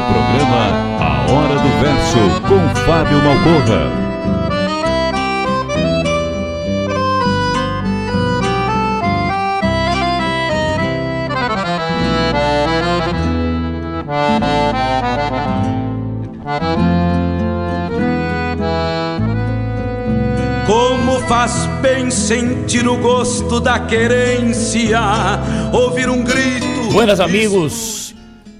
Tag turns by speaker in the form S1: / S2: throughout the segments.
S1: O programa A Hora do Verso, com Fábio Malcorra.
S2: Como faz bem sentir o gosto da querência, ouvir um grito.
S3: Buenas amigos,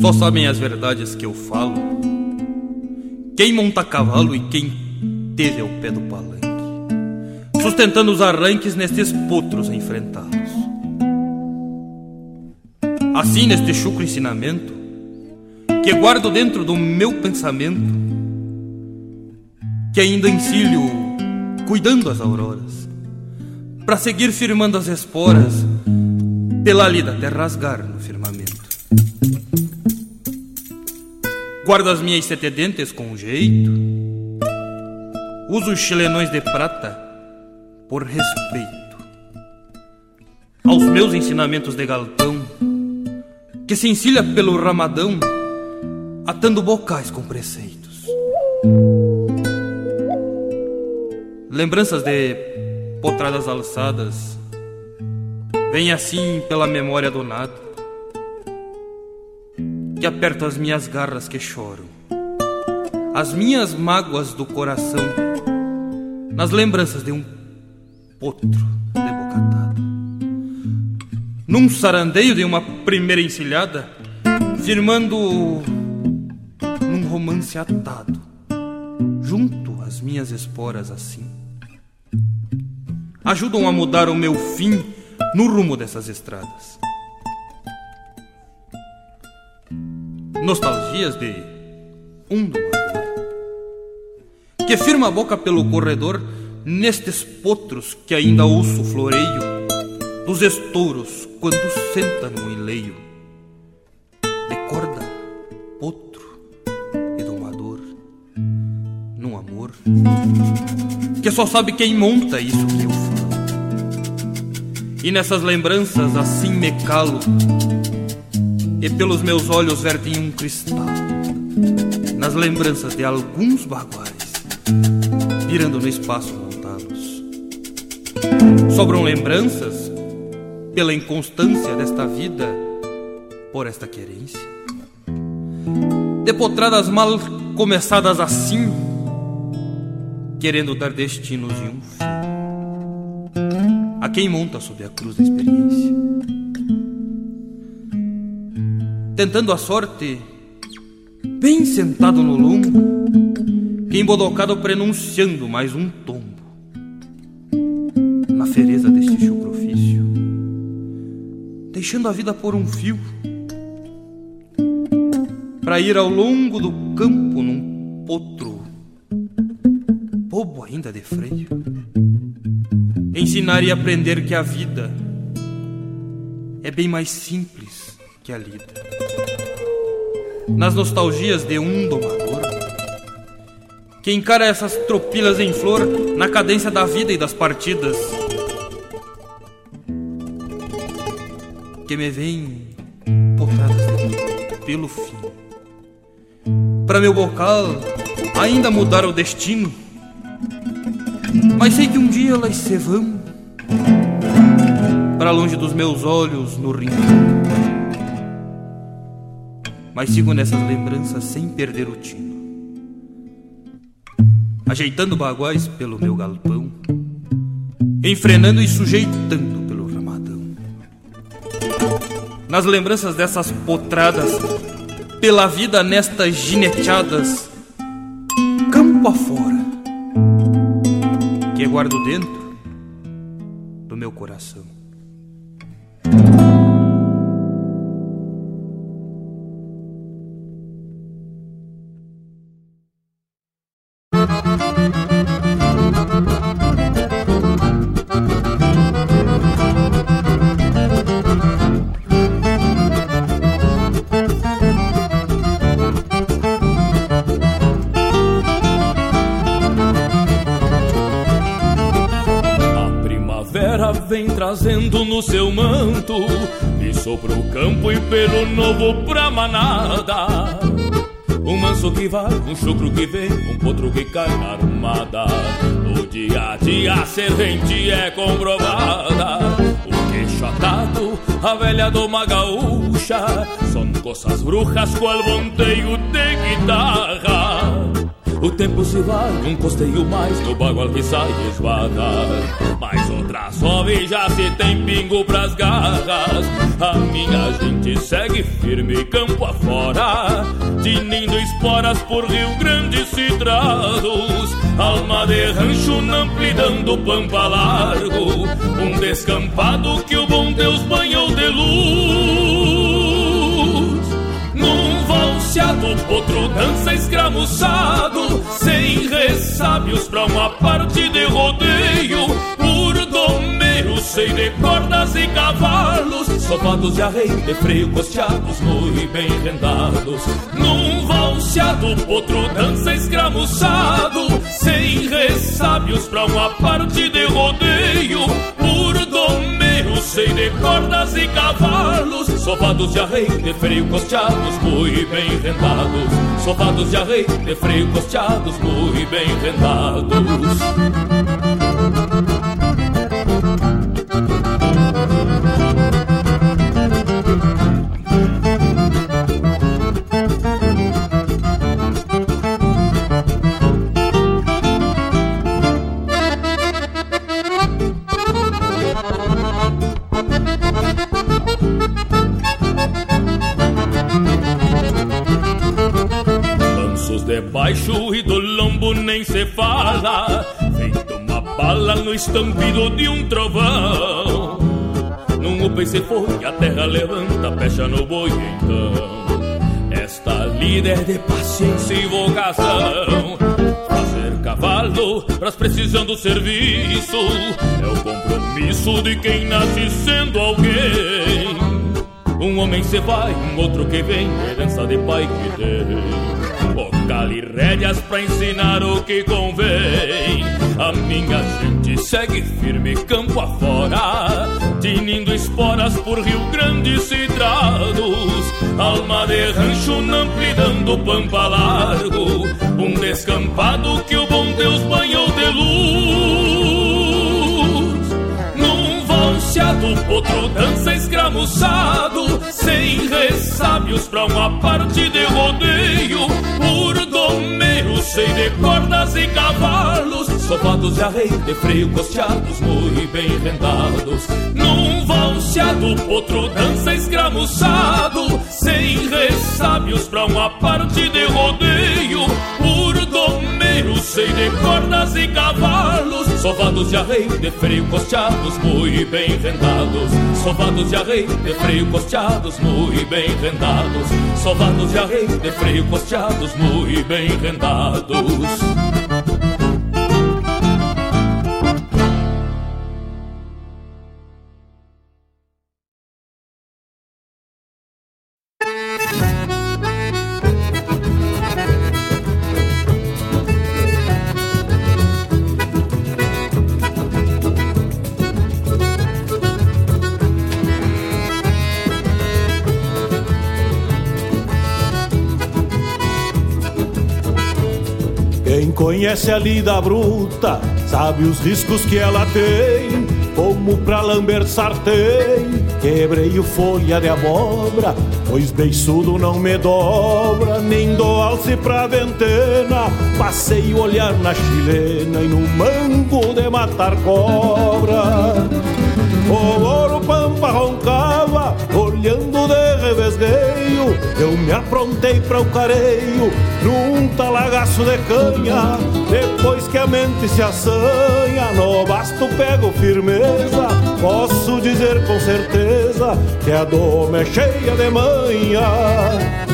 S4: Só sabem as verdades que eu falo quem monta cavalo e quem teve ao pé do palanque, sustentando os arranques nestes potros enfrentados. Assim, neste chucro ensinamento, que guardo dentro do meu pensamento, que ainda encilho cuidando as auroras, para seguir firmando as esporas pela lida até rasgar no firmamento. Guardo as minhas sete dentes com jeito, uso os chilenões de prata por respeito aos meus ensinamentos de galpão, que se encilha pelo ramadão, atando bocais com preceitos. Lembranças de potradas alçadas, vêm assim pela memória do nada que aperto as minhas garras que choram, as minhas mágoas do coração, nas lembranças de um potro de boca atada. Num sarandeio de uma primeira encilhada, firmando num romance atado, junto às minhas esporas assim ajudam a mudar o meu fim no rumo dessas estradas. Nostalgias de um domador que firma a boca pelo corredor nestes potros que ainda ouço floreio dos estouros quando senta no enleio de corda, potro e domador num amor que só sabe quem monta isso que eu faço e nessas lembranças assim me calo, e pelos meus olhos vertem um cristal, nas lembranças de alguns baguais, virando no espaço montados. Sobram lembranças pela inconstância desta vida, por esta querência. Depotradas mal começadas assim, querendo dar destinos e um fim. Quem monta sob a cruz da experiência. Tentando a sorte, bem sentado no lombo, que embodocado prenunciando mais um tombo. Na fereza deste chucro ofício, deixando a vida por um fio para ir ao longo do campo num potro, bobo ainda de freio. Ensinar e aprender que a vida é bem mais simples que a lida. Nas nostalgias de um domador, que encara essas tropilas em flor na cadência da vida e das partidas, que me vem potradas pelo fim para meu bocal ainda mudar o destino. Mas sei que um dia elas se vão para longe dos meus olhos no rincão. Mas sigo nessas lembranças sem perder o tino. Ajeitando baguais pelo meu galpão, enfrenando e sujeitando pelo ramadão. Nas lembranças dessas potradas pela vida nestas gineteadas, campo afora, guardo dentro do meu coração.
S5: Trazendo no seu manto Isso pro campo e pelo novo pra manada. Um manso que vai, um chucro que vem, um potro que cai na armada. No dia a dia a servente é comprovada. O queixo atado, a velha doma gaúcha. São coças brujas qual bonteio de guitarra o tempo se vai, um costeio mais no bagual que sai esvada. Mas outra sobe já se tem pingo pras garras. A minha gente segue firme campo afora, tinindo esporas por Rio Grande citrados. Alma de rancho na do pampa largo, um descampado que o bom Deus banhou de luz. Valseado, potro dança escramuçado, sem ressábios pra uma parte de rodeio. Por domeiro, sei de cordas e cavalos, sofados de arreio de freio costeados, muito bem rendados. Num valseado, potro dança escramuçado, sem ressábios pra uma parte de rodeio. Sei de cordas e cavalos, sofados de arreio de freio costeados, muito bem rendados. Sofados de arreio de freio costeados, muito bem rendados. Estampido de um trovão. Num upa e foi, a terra levanta, pecha no boi então Esta líder de paciência e vocação. Fazer cavalo pras precisando do serviço. É o compromisso de quem nasce sendo alguém. Um homem se vai, um outro que vem, herança de pai que tem. bocal e rédeas pra ensinar o que convém. A minha gente segue firme campo afora, tinindo esporas por Rio Grande e Citrados. Alma de rancho do pampa largo, um descampado que o bom Deus banhou de luz. Num valseado, potro dança escramuçado, sem ressábios pra uma parte de rodeio, por sei de cordas e cavalos, sofados de arreio, de freio, costeados, muito bem rendados. Num valseado, potro dança escramuçado, sem ressábios pra uma parte de rodeio, por domeiro, sei de cordas e cavalos, sofados de arreio, de freio, costeados, muito bem rendados. Sovados de arreio, de freio, costeados, muito bem rendados. Sovados de arreio, de freio, costeados, muito bem rendados.
S6: Conhece a lida bruta, sabe os riscos que ela tem. Como pra lamber sartém, quebrei o folha de abóbora, pois beiçudo não me dobra, nem dou alce pra ventena. Passei o olhar na chilena e no mango de matar cobra. O ouro pampa roncava, olhando de revesgueio. Eu me aprontei para o careio, num talagaço de canha. Depois que a mente se assanha, no basto pego firmeza. Posso dizer com certeza que a doma é cheia de manha.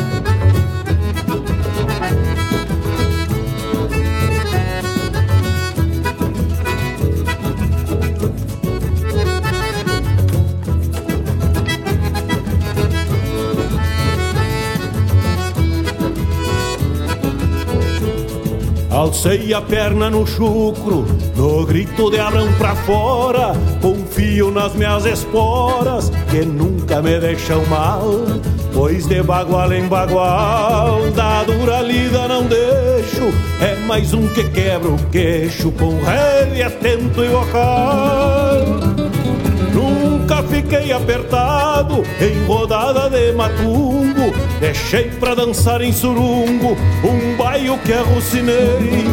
S6: Alcei a perna no chucro, no grito de Abrão pra fora. Confio nas minhas esporas, que nunca me deixam mal. Pois de bagual em bagual, da dura lida não deixo. É mais um que quebra o queixo, com rede atento e vocal. Fiquei apertado em rodada de matungo. Deixei pra dançar em surungo um baio que arrucinei.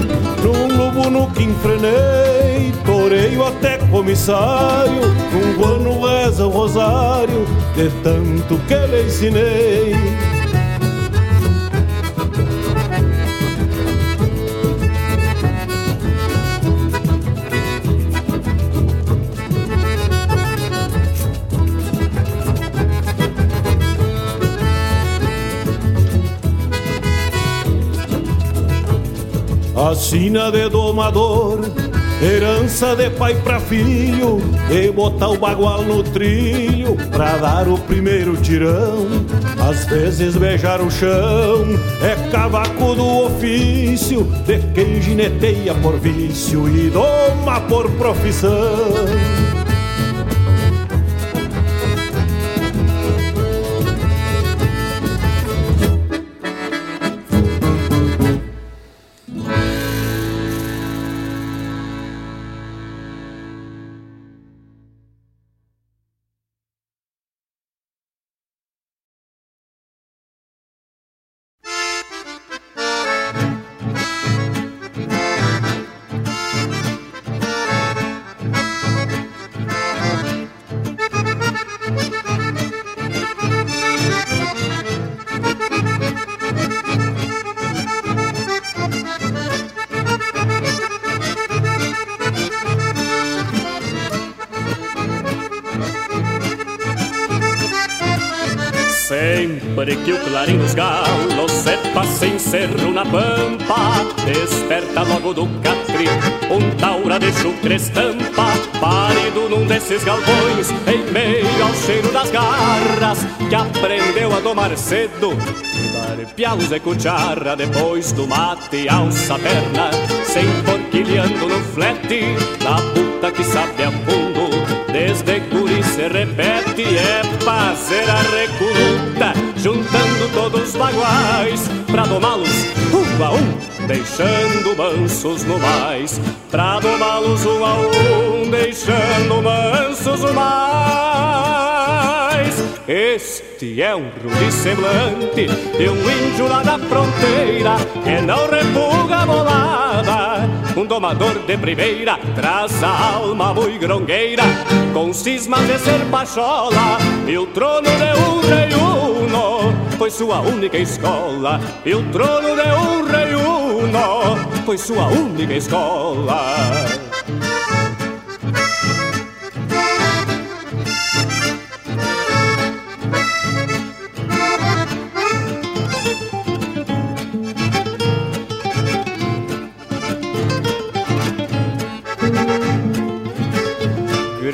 S6: Num lobo no que enfrenei, toreio até comissário. Um ano reza o rosário, de tanto que lhe ensinei. A sina de domador, herança de pai pra filho, e botar o bagual no trilho pra dar o primeiro tirão. Às vezes beijar o chão é cavaco do ofício de quem gineteia por vício e doma por profissão.
S7: Que aprendeu a tomar cedo. Pialos e cuchara depois do mate alça a perna Sem porquilhando no flete Da puta que sabe a fundo Desde guri se repete É fazer a recoluta Juntando todos os baguais Pra domá-los um a um Deixando mansos no mais. Pra domá-los um a um Deixando mansos no mais Este é um rude semblante De um índio lá da fronteira Que não repuga a bolada. Um domador de primeira Traz a alma muito grongueira Com cismas de ser pachola E o trono de um rei uno Foi sua única escola E o trono de um rei uno Foi sua única escola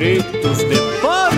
S7: Gritos de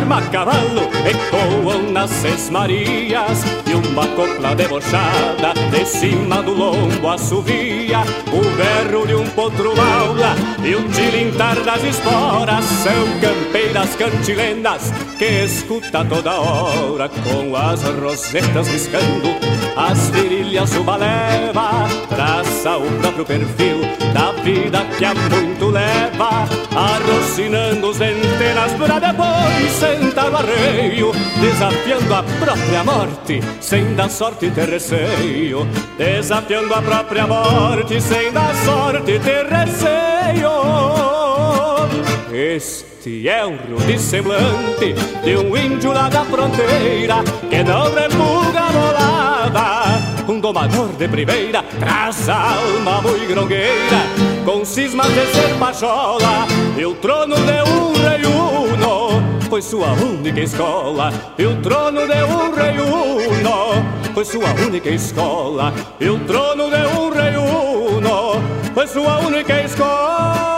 S7: forma a cavalo ecoam nas sesmarias E uma copla debochada de cima do lombo assovia O berro de um potro maula e o tilintar das esporas São campeiras cantilenas que escuta toda hora Com as rosetas riscando as virilhas uma leva Traça o próprio perfil da vida que há muito leva Arrocinando os antenas pra depois sentar no arreio Desafiando a própria morte sem dar sorte ter receio Desafiando a própria morte sem dar sorte ter receio este é um rude semblante de um índio lá da fronteira que não repuga a bolada. Um domador de primeira traz alma muito grongueira, com cismas de ser pachola e o trono de um rei. Foi sua única escola, e o trono de um rei uno. Foi sua única escola, e o trono de um rei uno. Foi sua única escola.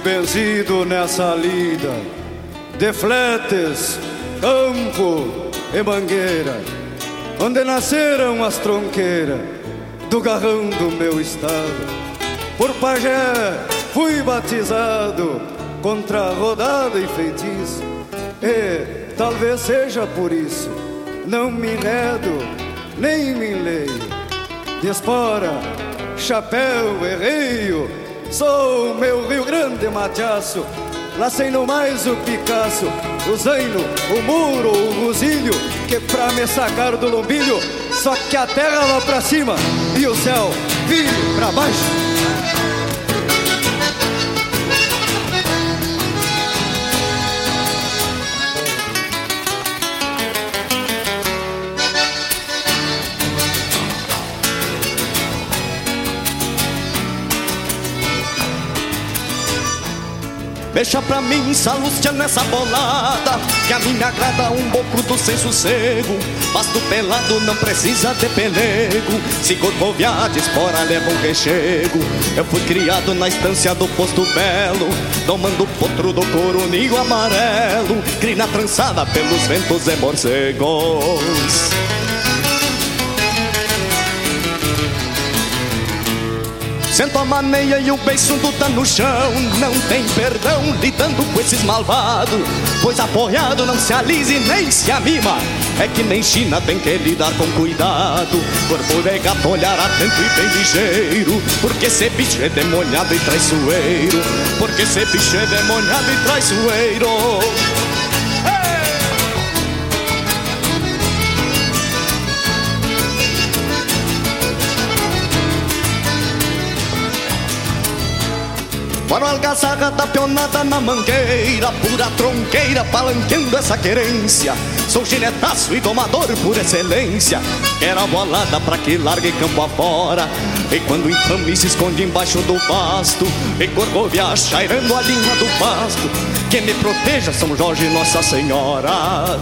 S8: Benzido nessa lida de fletes, campo e mangueira, onde nasceram as tronqueiras do garrão do meu estado. Por pajé fui batizado contra rodada e feitiço, e talvez seja por isso não me enredo nem me leio. De espora, chapéu e reio Sou meu Rio Grande matiaço Lacei no mais o Picasso O zaino, o muro, o rosilho Que pra me sacar do lombilho Só que a terra lá pra cima E o céu vire pra baixo
S9: Deixa pra mim, Salúcia, nessa bolada Que a me agrada um boco do sem sossego. Pasto pelado não precisa de pelego. Se corcoviar de espora leva um rechego. Eu fui criado na estância do posto belo Domando potro do coroninho amarelo. Crina trançada pelos ventos e morcegos Sento a maneia e o beiçudo tá no chão. Não tem perdão lidando com esses malvados Pois apoiado não se alise nem se amima É que nem China tem que lidar com cuidado Corpo de gato, olhar atento e bem ligeiro. Porque esse bicho é demoniado e traiçoeiro. Porque esse bicho é demoniado e traiçoeiro Para algazarra da pionada na mangueira Pura tronqueira palanqueando essa querência. Sou ginetaço e domador por excelência. Quero a bolada pra que largue campo afora. E quando infame se esconde embaixo do pasto E corcovia chairando a linha do pasto. Que me proteja São Jorge Nossa Senhora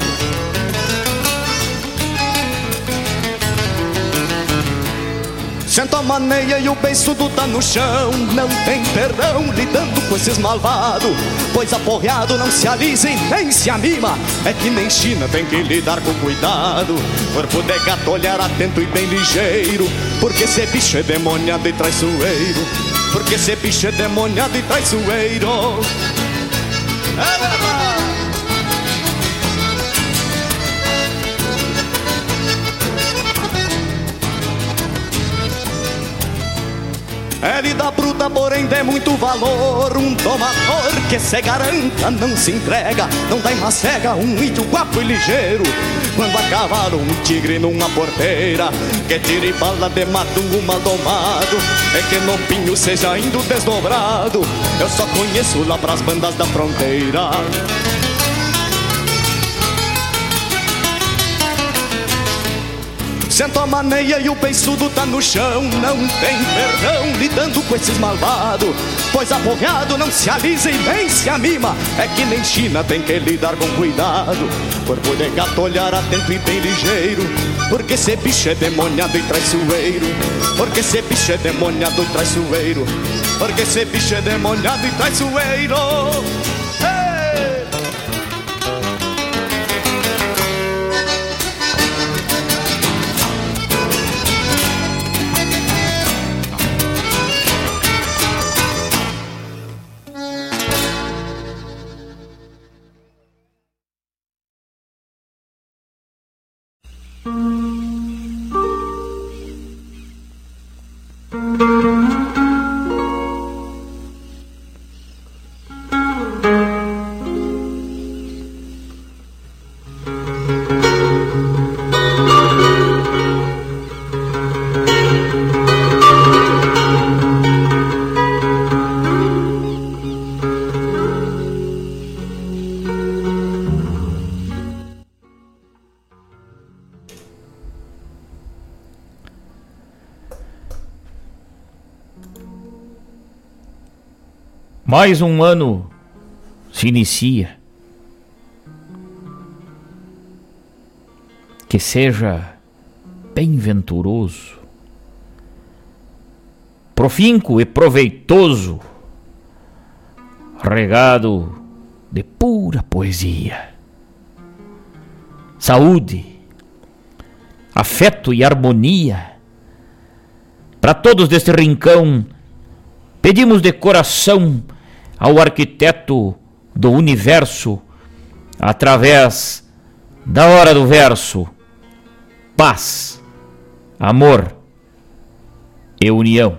S9: Senta a maneia e o beiçudo tá no chão. Não tem perdão lidando com esses malvados Pois aporreado não se alisa e nem se anima. É que nem China tem que lidar com cuidado. Corpo de gato, olhar atento e bem ligeiro. Porque esse bicho é demoniado e traiçoeiro. Porque esse bicho é demoniado e traiçoeiro. É É lida bruta, porém de muito valor. Um tomador que se garanta, não se entrega Não dá uma cega, um índio guapo e ligeiro Quando a cavalo um tigre numa porteira. Que tire bala de mato mal domado. É que no pinho seja indo desdobrado. Eu só conheço lá pras bandas da fronteira Senta a maneia e o beiçudo tá no chão. Não tem perdão lidando com esses malvados Pois aporreado não se alisa e nem se anima. É que nem China tem que lidar com cuidado. Corpo de gato olhar atento e bem ligeiro. Porque esse bicho é demoniado e traiçoeiro. Porque esse bicho é demoniado e traiçoeiro. Porque esse bicho é demoniado e traiçoeiro
S3: Mais um ano se inicia. Que seja bem venturoso, profinco e proveitoso, regado de pura poesia, saúde, afeto e harmonia. Para todos deste rincão, pedimos de coração ao arquiteto do universo através da hora do verso. Paz, amor e união.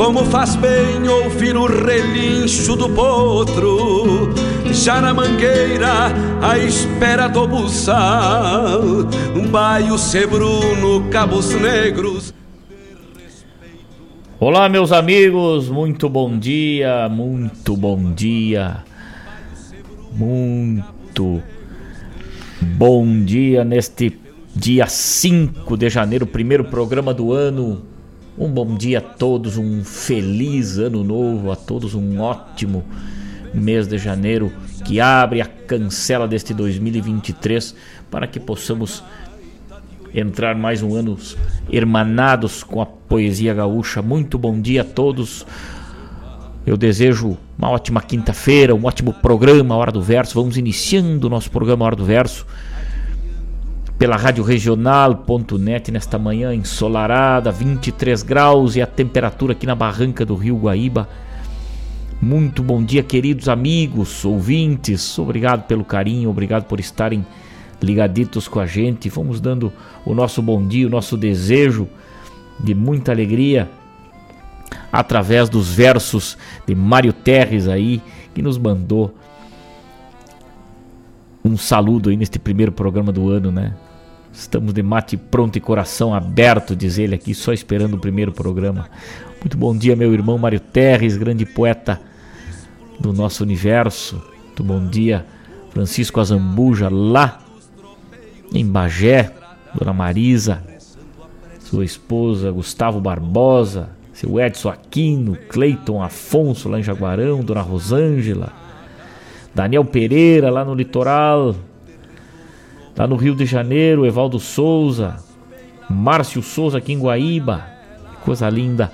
S2: Como faz bem ouvir o relincho do potro, já na mangueira, à espera do buçal, um baio sebruno, cabos negros.
S3: Olá, meus amigos, muito bom dia, muito bom dia, muito bom dia neste dia 5 de janeiro, primeiro programa do ano. Um bom dia a todos, um feliz ano novo a todos, um ótimo mês de janeiro que abre a cancela deste 2023 para que possamos entrar mais um ano hermanados com a poesia gaúcha. Muito bom dia a todos. Eu desejo uma ótima quinta-feira, um ótimo programa Hora do Verso. Vamos iniciando o nosso programa Hora do Verso pela Rádio Regional.net nesta manhã ensolarada, 23 graus e a temperatura aqui na barranca do Rio Guaíba. Muito bom dia, queridos amigos, ouvintes. Obrigado pelo carinho, obrigado por estarem ligaditos com a gente. Vamos dando o nosso bom dia, o nosso desejo de muita alegria através dos versos de Mário Terres aí, que nos mandou um saludo aí neste primeiro programa do ano, né? Estamos de mate pronto e coração aberto, diz ele aqui, só esperando o primeiro programa. Muito bom dia, meu irmão Mário Terres, grande poeta do nosso universo. Muito bom dia, Francisco Azambuja, lá em Bagé, Dona Marisa, sua esposa Gustavo Barbosa, seu Edson Aquino, Cleiton Afonso lá em Jaguarão, Dona Rosângela, Daniel Pereira lá no litoral, Lá no Rio de Janeiro, Evaldo Souza, Márcio Souza aqui em Guaíba. Coisa linda.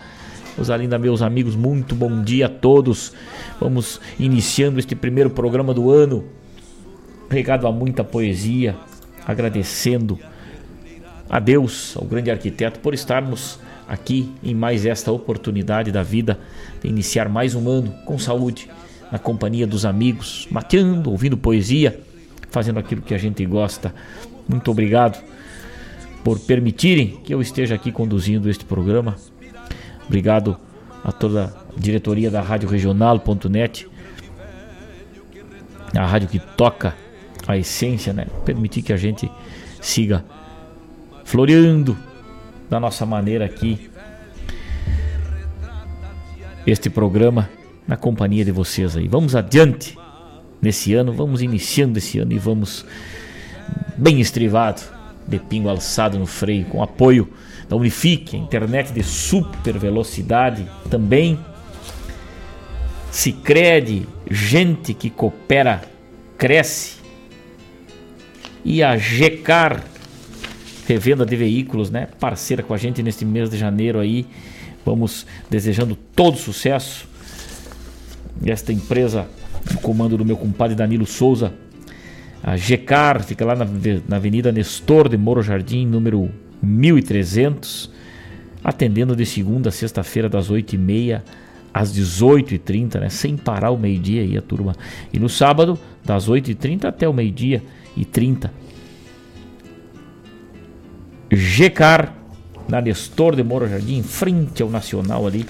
S3: Coisa linda, meus amigos. Muito bom dia a todos. Vamos iniciando este primeiro programa do ano. Regado a muita poesia. Agradecendo a Deus, ao grande arquiteto, por estarmos aqui em mais esta oportunidade da vida de iniciar mais um ano com saúde, na companhia dos amigos, mateando, ouvindo poesia fazendo aquilo que a gente gosta. Muito obrigado por permitirem que eu esteja aqui conduzindo este programa. Obrigado a toda a diretoria da Rádio Regional.net, a rádio que toca a essência, né? Permitir que a gente siga floreando da nossa maneira aqui este programa na companhia de vocês aí. Vamos adiante nesse ano. Vamos iniciando esse ano e vamos bem estrivado, de pingo alçado no freio, com apoio da Unifique, a internet de super velocidade também. Se crede, gente que coopera, cresce. E a GECAR, revenda de veículos, né? Parceira com a gente neste mês de janeiro aí. Vamos desejando todo sucesso. Esta empresa comando do meu compadre Danilo Souza. A GECAR fica lá na, na Avenida Nestor de Moro Jardim, número 1300, atendendo de segunda a sexta-feira, das 8h30 às 18h30, né? sem parar o meio-dia aí a turma. E no sábado, das 8h30 até o meio-dia e 30. GECAR, na Nestor de Moro Jardim, em frente ao Nacional ali.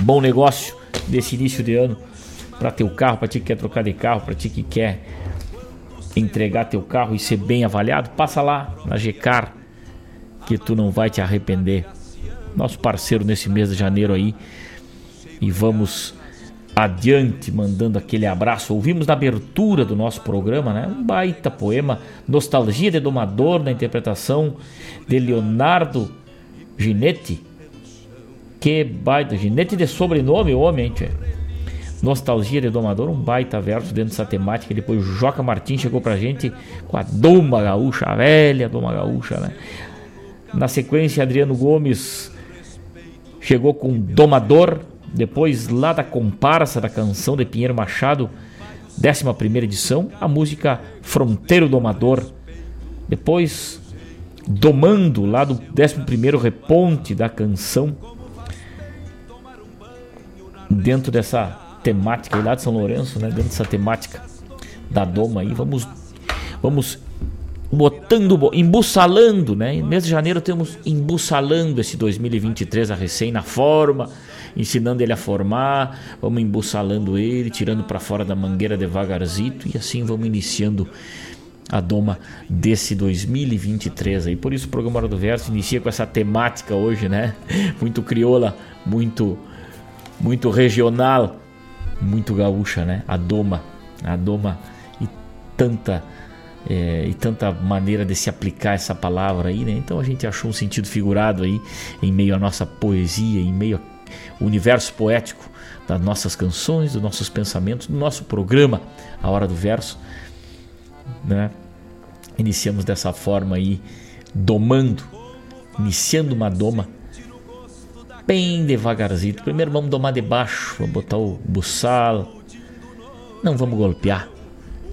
S3: Bom negócio desse início de ano para teu carro, para ti que quer trocar de carro, para ti que quer entregar teu carro e ser bem avaliado, passa lá na GCAR que tu não vai te arrepender. Nosso parceiro nesse mês de janeiro aí. E vamos adiante mandando aquele abraço. Ouvimos na abertura do nosso programa, né? Um baita poema, Nostalgia de Domador, na interpretação de Leonardo Ginetti. Que baita, Ginetti de sobrenome, homem, hein, tchê? Nostalgia de Domador, um baita verso dentro dessa temática. Depois Joca Martins chegou pra gente com a Doma Gaúcha, a velha Doma Gaúcha, né? Na sequência, Adriano Gomes chegou com Domador. Depois, lá da comparsa da canção de Pinheiro Machado, 11 edição, a música Fronteiro Domador. Depois, Domando, lá do 11 reponte da canção. Dentro dessa temática lá de São Lourenço, né? Dentro dessa temática da Doma aí, vamos, vamos botando, embussalando, né? Em mês de janeiro temos embussalando esse 2023 a recém na forma, ensinando ele a formar, vamos embussalando ele, tirando para fora da mangueira devagarzito e assim vamos iniciando a doma desse 2023 aí. Por isso o programa Hora do Verso inicia com essa temática hoje, né? Muito crioula, muito muito regional muito gaúcha, né? A doma, a doma e tanta é, e tanta maneira de se aplicar essa palavra aí, né? Então a gente achou um sentido figurado aí em meio à nossa poesia, em meio ao universo poético das nossas canções, dos nossos pensamentos, do nosso programa A Hora do Verso, né? Iniciamos dessa forma aí, domando, iniciando uma doma bem devagarzinho. Primeiro vamos domar de baixo, vamos botar o buçal. Não vamos golpear,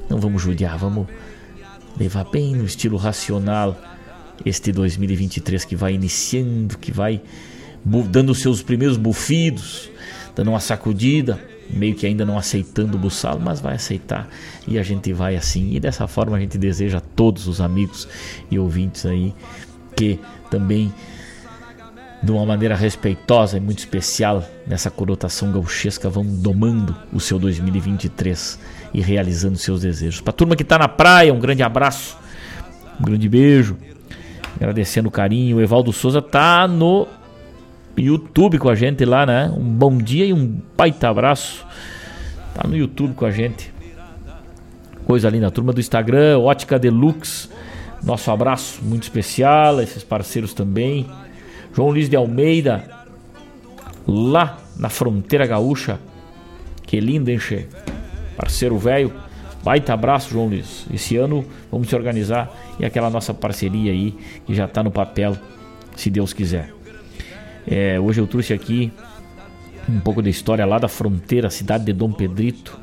S3: não vamos judiar, vamos levar bem no estilo racional este 2023 que vai iniciando, que vai dando seus primeiros bufidos, dando uma sacudida, meio que ainda não aceitando o buçalo, mas vai aceitar e a gente vai assim. E dessa forma a gente deseja a todos os amigos e ouvintes aí que também de uma maneira respeitosa e muito especial nessa conotação gauchesca vão domando o seu 2023 e realizando seus desejos. Para a turma que está na praia, um grande abraço, um grande beijo, agradecendo o carinho. O Evaldo Souza tá no YouTube com a gente lá, né? Um bom dia e um baita abraço. Tá no YouTube com a gente. Coisa linda, turma do Instagram, Ótica Deluxe. Nosso abraço muito especial, esses parceiros também. João Luiz de Almeida, lá na fronteira gaúcha. Que lindo, hein, che? Parceiro velho. Baita abraço, João Luiz. Esse ano vamos se organizar e aquela nossa parceria aí que já está no papel, se Deus quiser. É, hoje eu trouxe aqui um pouco da história lá da fronteira, cidade de Dom Pedrito,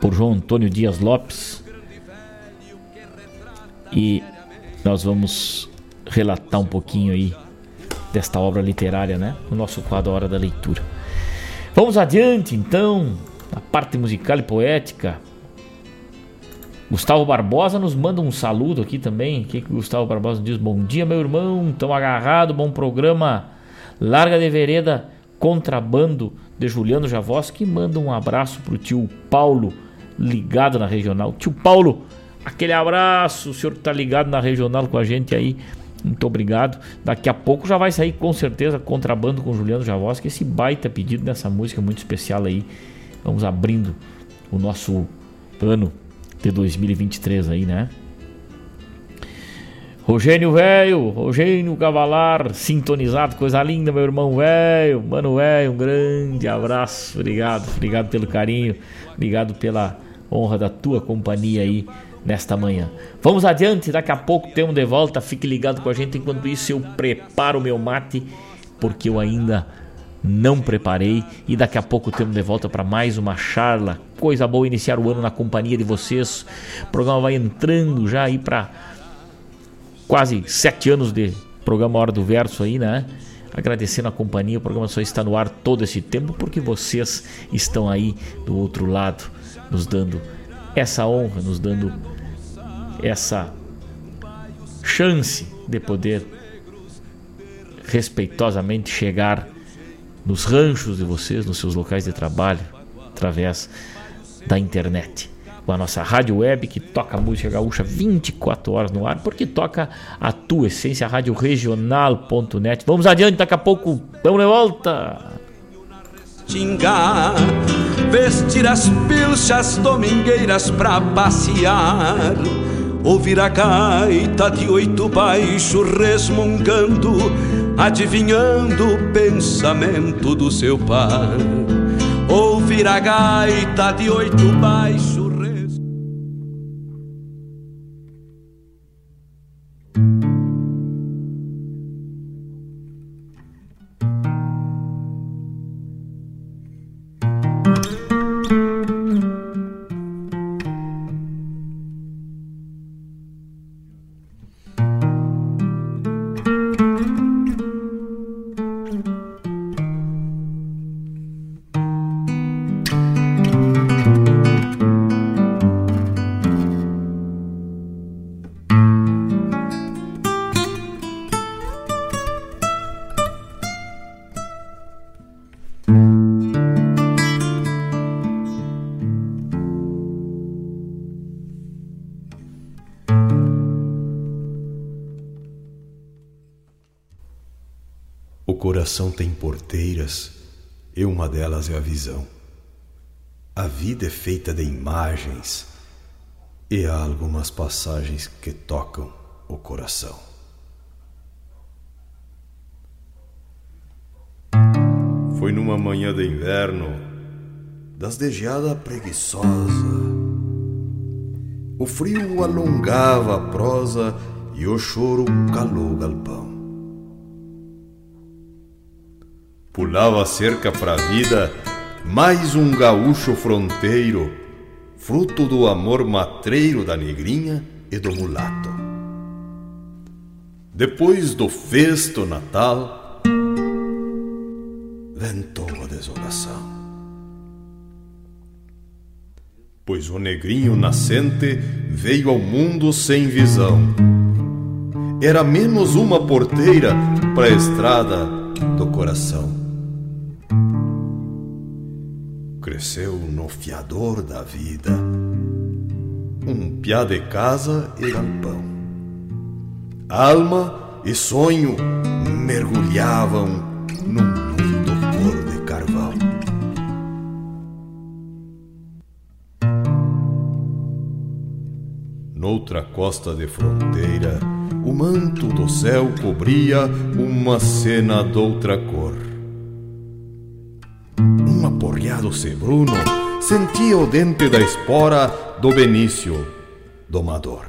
S3: por João Antônio Dias Lopes. E nós vamos relatar um pouquinho aí desta obra literária, né? No nosso quadro Hora da Leitura. Vamos adiante, então, na parte musical e poética. Gustavo Barbosa nos manda um saludo aqui também. O que, que o Gustavo Barbosa diz? Bom dia, meu irmão. Tão agarrado, bom programa. Larga de vereda, contrabando de Juliano Javoski. Manda um abraço pro tio Paulo, ligado na regional. Tio Paulo, aquele abraço. O senhor que tá ligado na regional com a gente aí. Muito obrigado. Daqui a pouco já vai sair com certeza contrabando com Juliano Javoski. Esse baita pedido nessa música muito especial aí. Vamos abrindo o nosso ano de 2023 aí, né? Rogênio velho, Rogênio Cavalar, sintonizado, coisa linda, meu irmão velho, mano velho, um grande abraço, obrigado, obrigado pelo carinho, obrigado pela honra da tua companhia aí nesta manhã. Vamos adiante, daqui a pouco temos de volta. Fique ligado com a gente. Enquanto isso, eu preparo o meu mate, porque eu ainda não preparei. E daqui a pouco temos de volta para mais uma charla. Coisa boa iniciar o ano na companhia de vocês. O programa vai entrando já aí para quase sete anos de programa Hora do Verso aí, né? Agradecendo a companhia, o programa só está no ar todo esse tempo porque vocês estão aí do outro lado, nos dando essa honra, nos dando essa chance de poder respeitosamente chegar nos ranchos de vocês, nos seus locais de trabalho, através da internet. Com a nossa rádio web que toca música gaúcha 24 horas no ar, porque toca a tua essência, radioregional.net. Vamos adiante, daqui a pouco vamos de volta.
S10: Tingar, vestir as pilchas domingueiras pra passear Ouvir a gaita de oito baixo resmungando, adivinhando o pensamento do seu par. Ouvir a gaita de oito baixo
S11: coração tem porteiras e uma delas é a visão. A vida é feita de imagens e há algumas passagens que tocam o coração. Foi numa manhã de inverno, das de geada preguiçosa. O frio alongava a prosa e o choro calou o galpão. Pulava cerca pra vida mais um gaúcho fronteiro, fruto do amor matreiro da negrinha e do mulato. Depois do festo natal, ventou a desolação. Pois o negrinho nascente veio ao mundo sem visão. Era menos uma porteira para a estrada do coração. Cresceu no fiador da vida, um piá de casa e galpão. Alma e sonho mergulhavam num mundo cor de carvão. Noutra costa de fronteira, o manto do céu cobria uma cena doutra cor. Aporreado sebruno sentia o dente da espora do Benício, domador.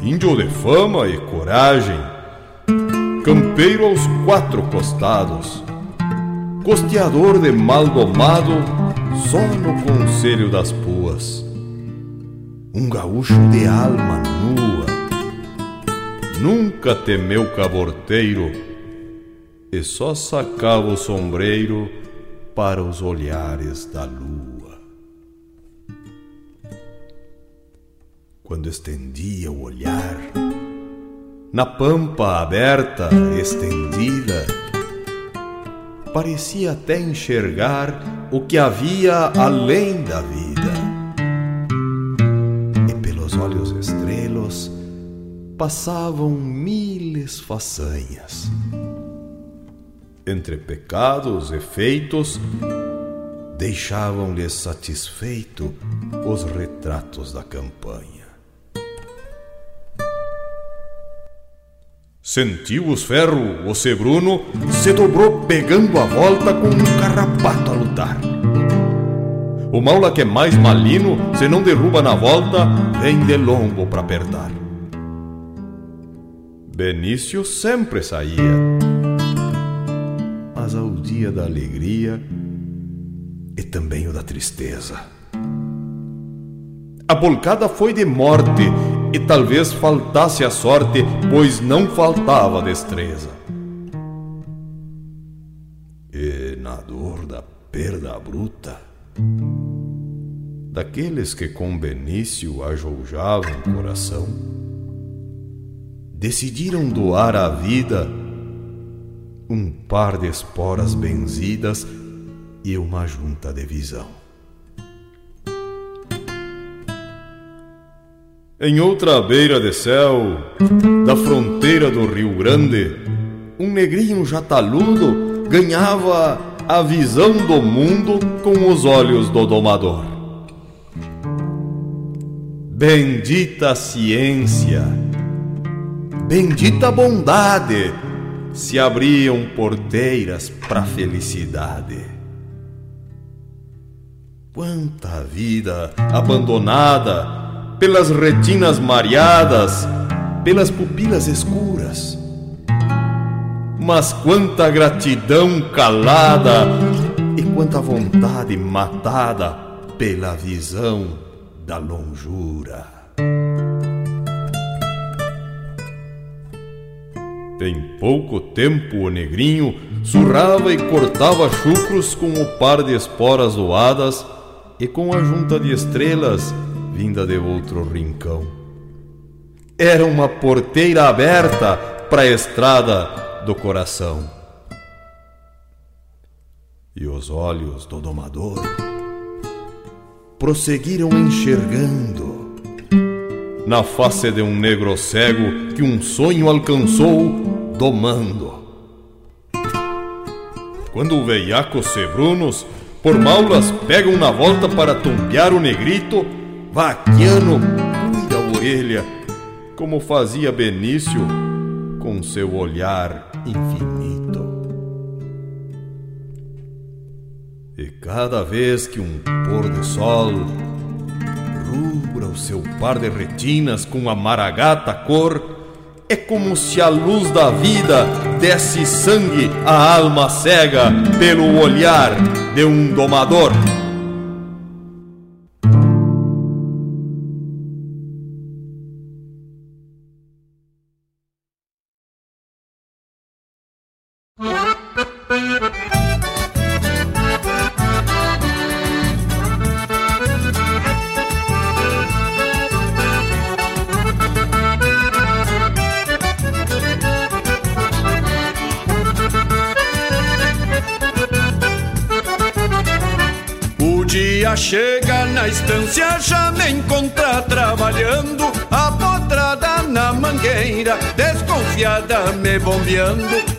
S11: Índio de fama e coragem, campeiro aos quatro costados, costeador de mal domado, só no conselho das puas. Um gaúcho de alma nua, nunca temeu caborteiro e só sacava o sombreiro para os olhares da lua. Quando estendia o olhar, na pampa aberta, estendida, parecia até enxergar o que havia além da vida. E pelos olhos estrelos passavam miles façanhas. Entre pecados e feitos, deixavam-lhe satisfeito os retratos da campanha. Sentiu os ferros, o Sebruno se dobrou pegando a volta com um carrapato a lutar. O maula que é mais malino, se não derruba na volta, vem de lombo para apertar. Benício sempre saía, mas ao dia da alegria e também o da tristeza. A bolcada foi de morte e talvez faltasse a sorte, pois não faltava destreza. E na dor da perda bruta, daqueles que com Benício ajoujavam o coração, decidiram doar à vida um par de esporas benzidas e uma junta de visão. Em outra beira de céu, da fronteira do Rio Grande, um negrinho já taludo ganhava a visão do mundo com os olhos do domador. Bendita ciência, bendita bondade, se abriam porteiras para felicidade. Quanta vida abandonada pelas retinas mareadas, pelas pupilas escuras. Mas quanta gratidão calada e quanta vontade matada pela visão da longura. Em pouco tempo o negrinho surrava e cortava chucros com o par de esporas doadas e com a junta de estrelas vinda de outro rincão. Era uma porteira aberta para a estrada do coração. E os olhos do domador prosseguiram enxergando na face de um negro cego que um sonho alcançou domando. Quando o veiaco Sebrunos por maulas pegam na volta para tompear o negrito, Vaquiano cuida a orelha, como fazia Benício com seu olhar infinito. E cada vez que um pôr de sol rubra o seu par de retinas com a maragata cor, é como se a luz da vida desse sangue à alma cega pelo olhar de um domador.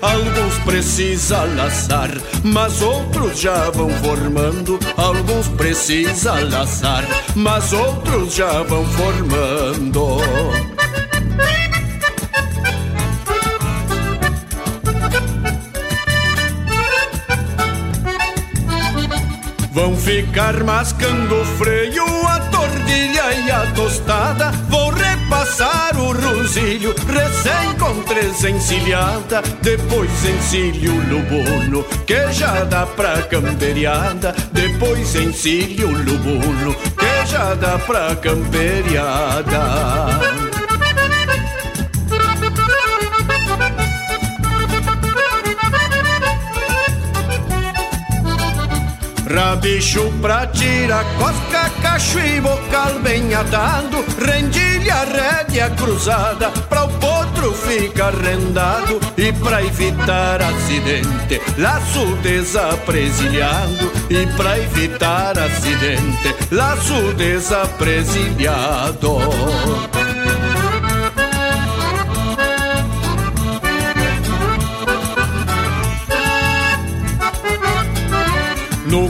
S2: Alguns precisa laçar, mas outros já vão formando Alguns precisa laçar, mas outros já vão formando Vão ficar mascando o freio, a tordilha e a tostada. Vou repassar o rosilho, recém com três encilhada. Depois encilho o lubulo, que já dá pra camperiada. Depois encilho o lubulo, que já dá pra camperiada. Rabicho pra tirar cosca, cacho e bocal bem atado Rendilha, rédea cruzada Pra o potro ficar rendado E pra evitar acidente Laço desapresilhado E pra evitar acidente Laço desapresilhado No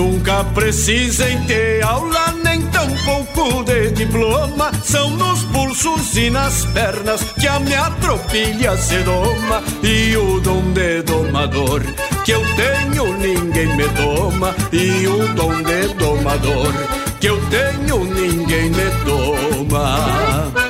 S2: Nunca precisem ter aula, nem tampouco de diploma. São nos pulsos e nas pernas que a minha tropilha se doma. E o dom de domador que eu tenho, ninguém me doma. E o dom de domador que eu tenho, ninguém me doma.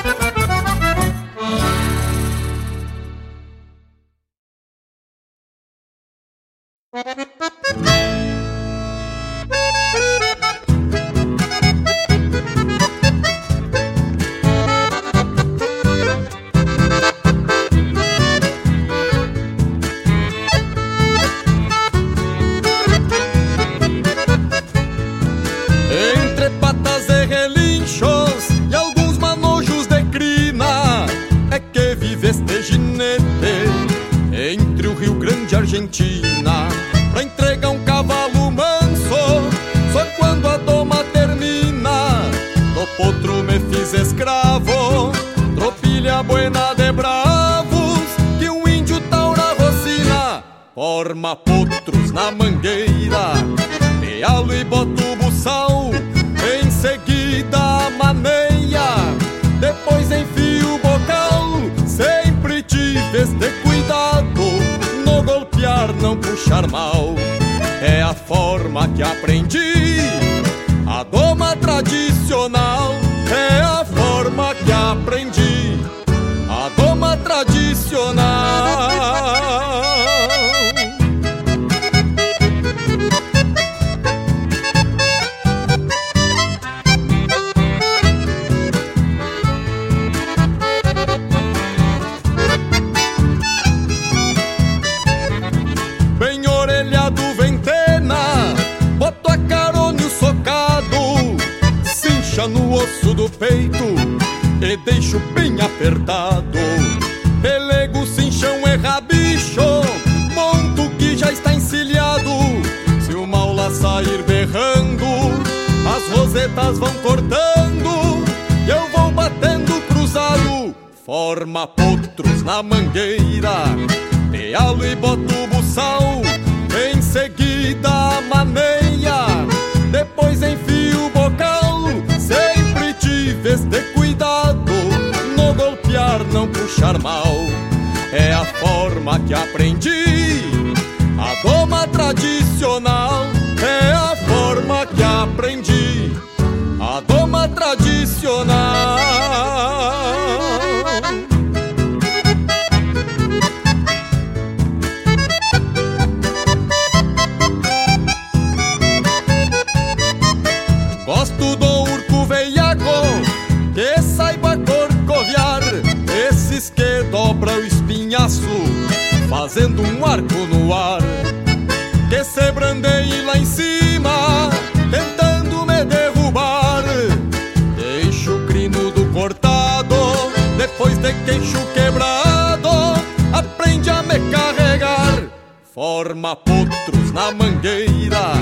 S12: Forma potros na mangueira,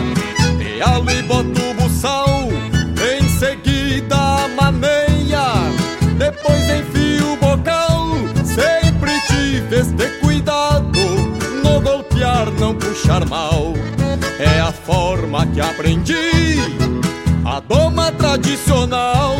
S12: pealo e boto o buçal, em seguida maneia, depois enfio o bocal, sempre tive este não puxar mal. É a forma que aprendi, a doma tradicional.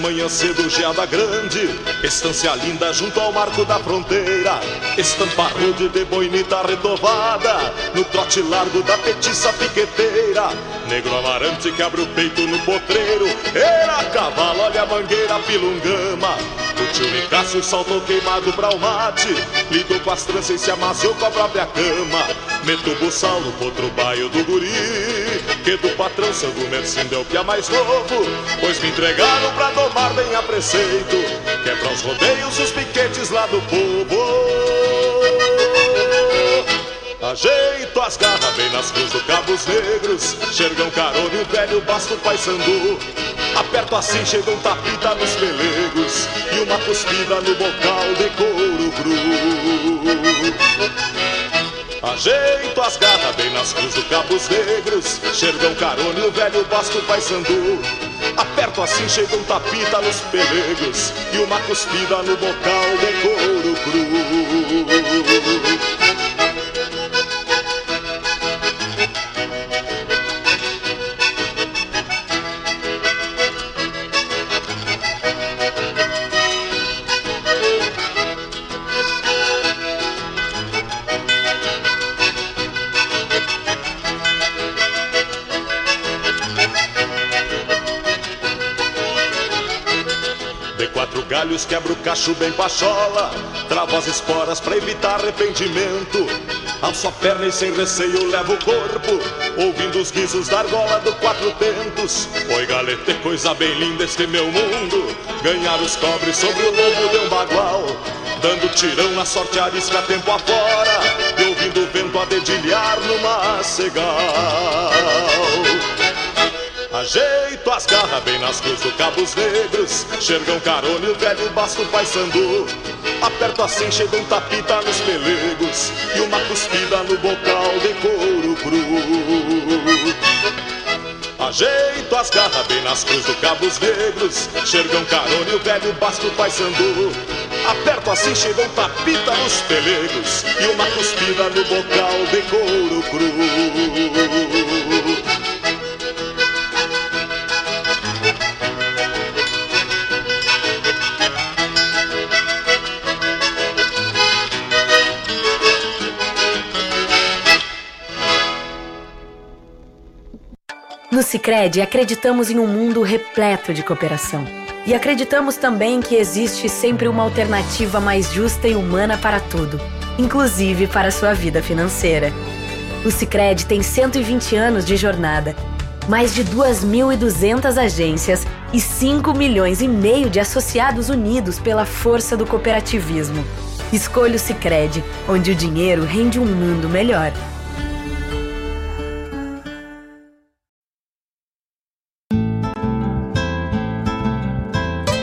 S13: Amanhã cedo, geada grande Estância linda junto ao marco da fronteira Estampa rude de boinita retovada No trote largo da petiça piqueteira Negro amarante que abre o peito no potreiro Era cavalo, olha a mangueira, pilungama O tio Nicásio saltou queimado pra o mate Lidou com as tranças e se amaciou com a própria cama Meto o buçal no potro baio do guri Que do patrão seu Gumercindo é o pia mais novo Pois me entregaram pra domar bem a preceito Que é os rodeios os piquetes lá do povo. Ajeito as garras bem nas cruz do Cabos Negros Xergão carone e o velho basto paisandu Aperto assim, chega um tapita nos pelegos E uma cuspida no bocal de couro cru Ajeito as garras bem nas cruz do Cabos Negros. Xergão carone, o velho basto paisandu Aperto assim, chega um tapita nos pelegos E uma cuspida no bocal de couro cru galhos, quebra o cacho bem pachola. Trava as esporas pra evitar arrependimento. Alço a perna e sem receio levo o corpo. Ouvindo os guizos da argola do quatro tentos. Oi, galete, coisa bem linda este meu mundo. Ganhar os cobres sobre o lombo de um bagual. Dando tirão na sorte arisca tempo afora. E ouvindo o vento a dedilhar numa cegal. Ajeito as garras bem nas cruz do Cabos Negros. Xergão carone, o velho basto paisandu Aperto assim, chega um tapita nos pelegos E uma cuspida no bocal de couro cru. Ajeito as garras bem nas cruz do Cabos Negros. Xergão carone, o velho basto paisandu Aperto assim, chega um tapita nos pelegos E uma cuspida no bocal de couro cru
S14: No Sicredi acreditamos em um mundo repleto de cooperação. E acreditamos também que existe sempre uma alternativa mais justa e humana para tudo, inclusive para a sua vida financeira. O Sicredi tem 120 anos de jornada, mais de 2.200 agências e 5 milhões e meio de associados unidos pela força do cooperativismo. Escolha o Sicredi, onde o dinheiro rende um mundo melhor.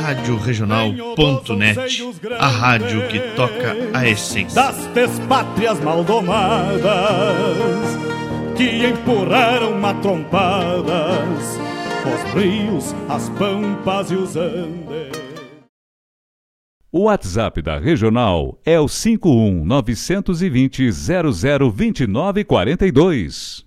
S15: radioregional.net, a rádio que toca a essência
S6: das despátrias maldomadas que empurraram matrompadas os rios, as pampas e os andes.
S1: O WhatsApp da Regional é o 51 920 0029 42.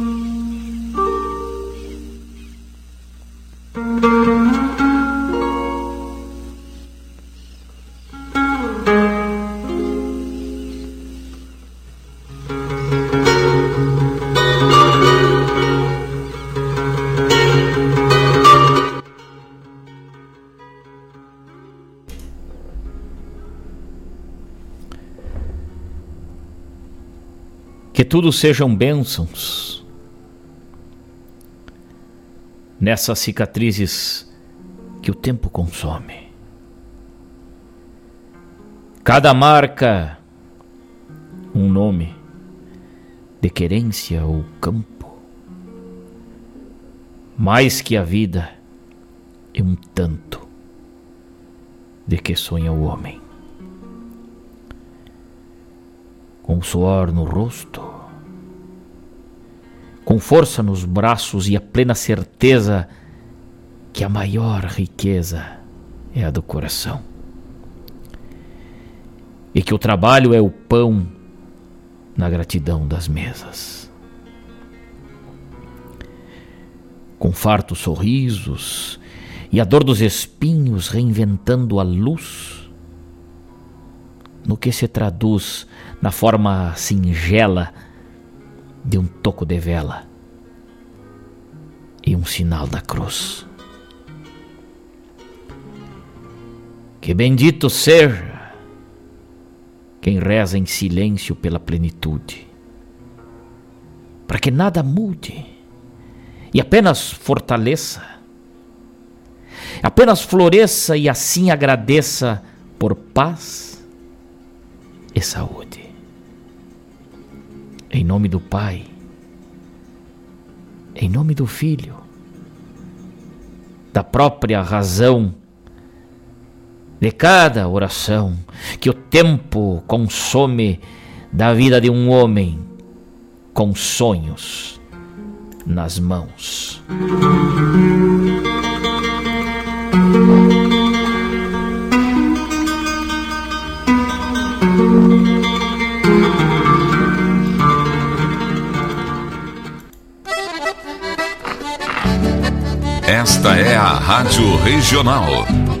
S3: Que tudo sejam bênçãos nessas cicatrizes que o tempo consome. Cada marca um nome de querência ou campo, mais que a vida e um tanto de que sonha o homem. Com suor no rosto, com força nos braços e a plena certeza que a maior riqueza é a do coração. E que o trabalho é o pão na gratidão das mesas. Com fartos sorrisos e a dor dos espinhos reinventando a luz, no que se traduz na forma singela de um toco de vela e um sinal da cruz. Que bendito seja quem reza em silêncio pela plenitude, para que nada mude e apenas fortaleça, apenas floresça e assim agradeça por paz e saúde. Em nome do Pai, em nome do Filho, da própria razão. De cada oração que o tempo consome da vida de um homem com sonhos nas mãos.
S1: Rádio. Regional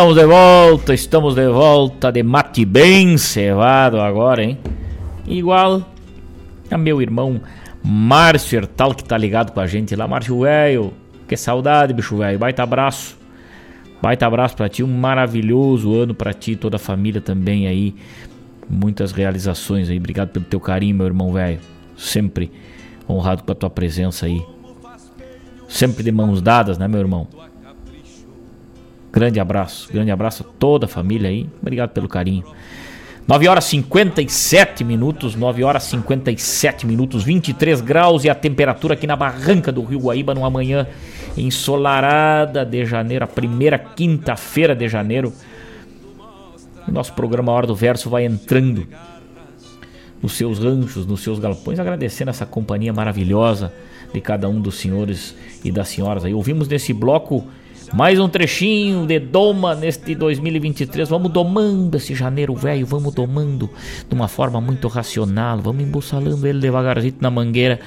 S3: Estamos de volta, estamos de volta de mate bem cevado agora, hein? Igual a meu irmão Márcio Hertal que tá ligado com a gente lá. Márcio velho, que saudade, bicho velho. Baita abraço. Baita abraço para ti, um maravilhoso ano para ti toda a família também aí. Muitas realizações aí. Obrigado pelo teu carinho, meu irmão velho. Sempre honrado com a tua presença aí. Sempre de mãos dadas, né, meu irmão? Grande abraço, grande abraço a toda a família aí. Obrigado pelo carinho. 9 horas 57 minutos, 9 horas 57 minutos, 23 graus e a temperatura aqui na barranca do Rio Guaíba numa manhã ensolarada de janeiro, a primeira quinta-feira de janeiro. Nosso programa Hora do Verso vai entrando nos seus ranchos, nos seus galpões, agradecendo essa companhia maravilhosa de cada um dos senhores e das senhoras aí. Ouvimos nesse bloco mais um trechinho de doma neste 2023. Vamos domando esse janeiro velho, vamos domando de uma forma muito racional. Vamos embolsalando ele devagarzinho na mangueira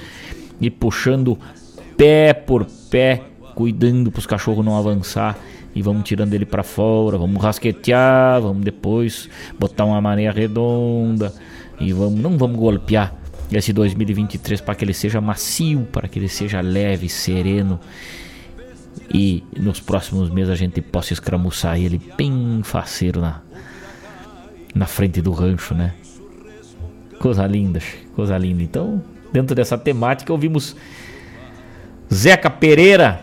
S3: e puxando pé por pé, cuidando para os cachorros não avançar. E vamos tirando ele para fora, vamos rasquetear, vamos depois botar uma maneira redonda e vamos não vamos golpear esse 2023 para que ele seja macio, para que ele seja leve, sereno e nos próximos meses a gente possa escramuçar ele bem faceiro na, na frente do rancho, né? Coisa linda, coisa linda. Então, dentro dessa temática, ouvimos Zeca Pereira,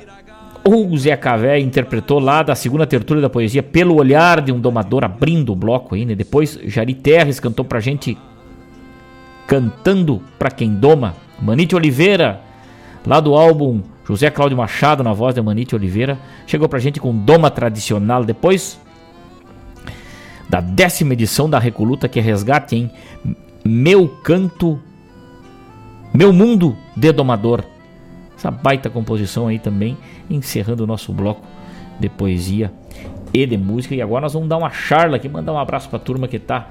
S3: ou Zeca Véia, interpretou lá da segunda tertúlia da poesia Pelo Olhar de um Domador, abrindo o bloco aí, né? Depois, Jari Terres cantou pra gente Cantando pra Quem Doma. Manite Oliveira, lá do álbum José Cláudio Machado, na voz de Manite Oliveira, chegou pra gente com Doma Tradicional. Depois da décima edição da Recoluta, que é resgate em Meu Canto, Meu Mundo de Domador. Essa baita composição aí também, encerrando o nosso bloco de poesia e de música. E agora nós vamos dar uma charla aqui, mandar um abraço pra turma que tá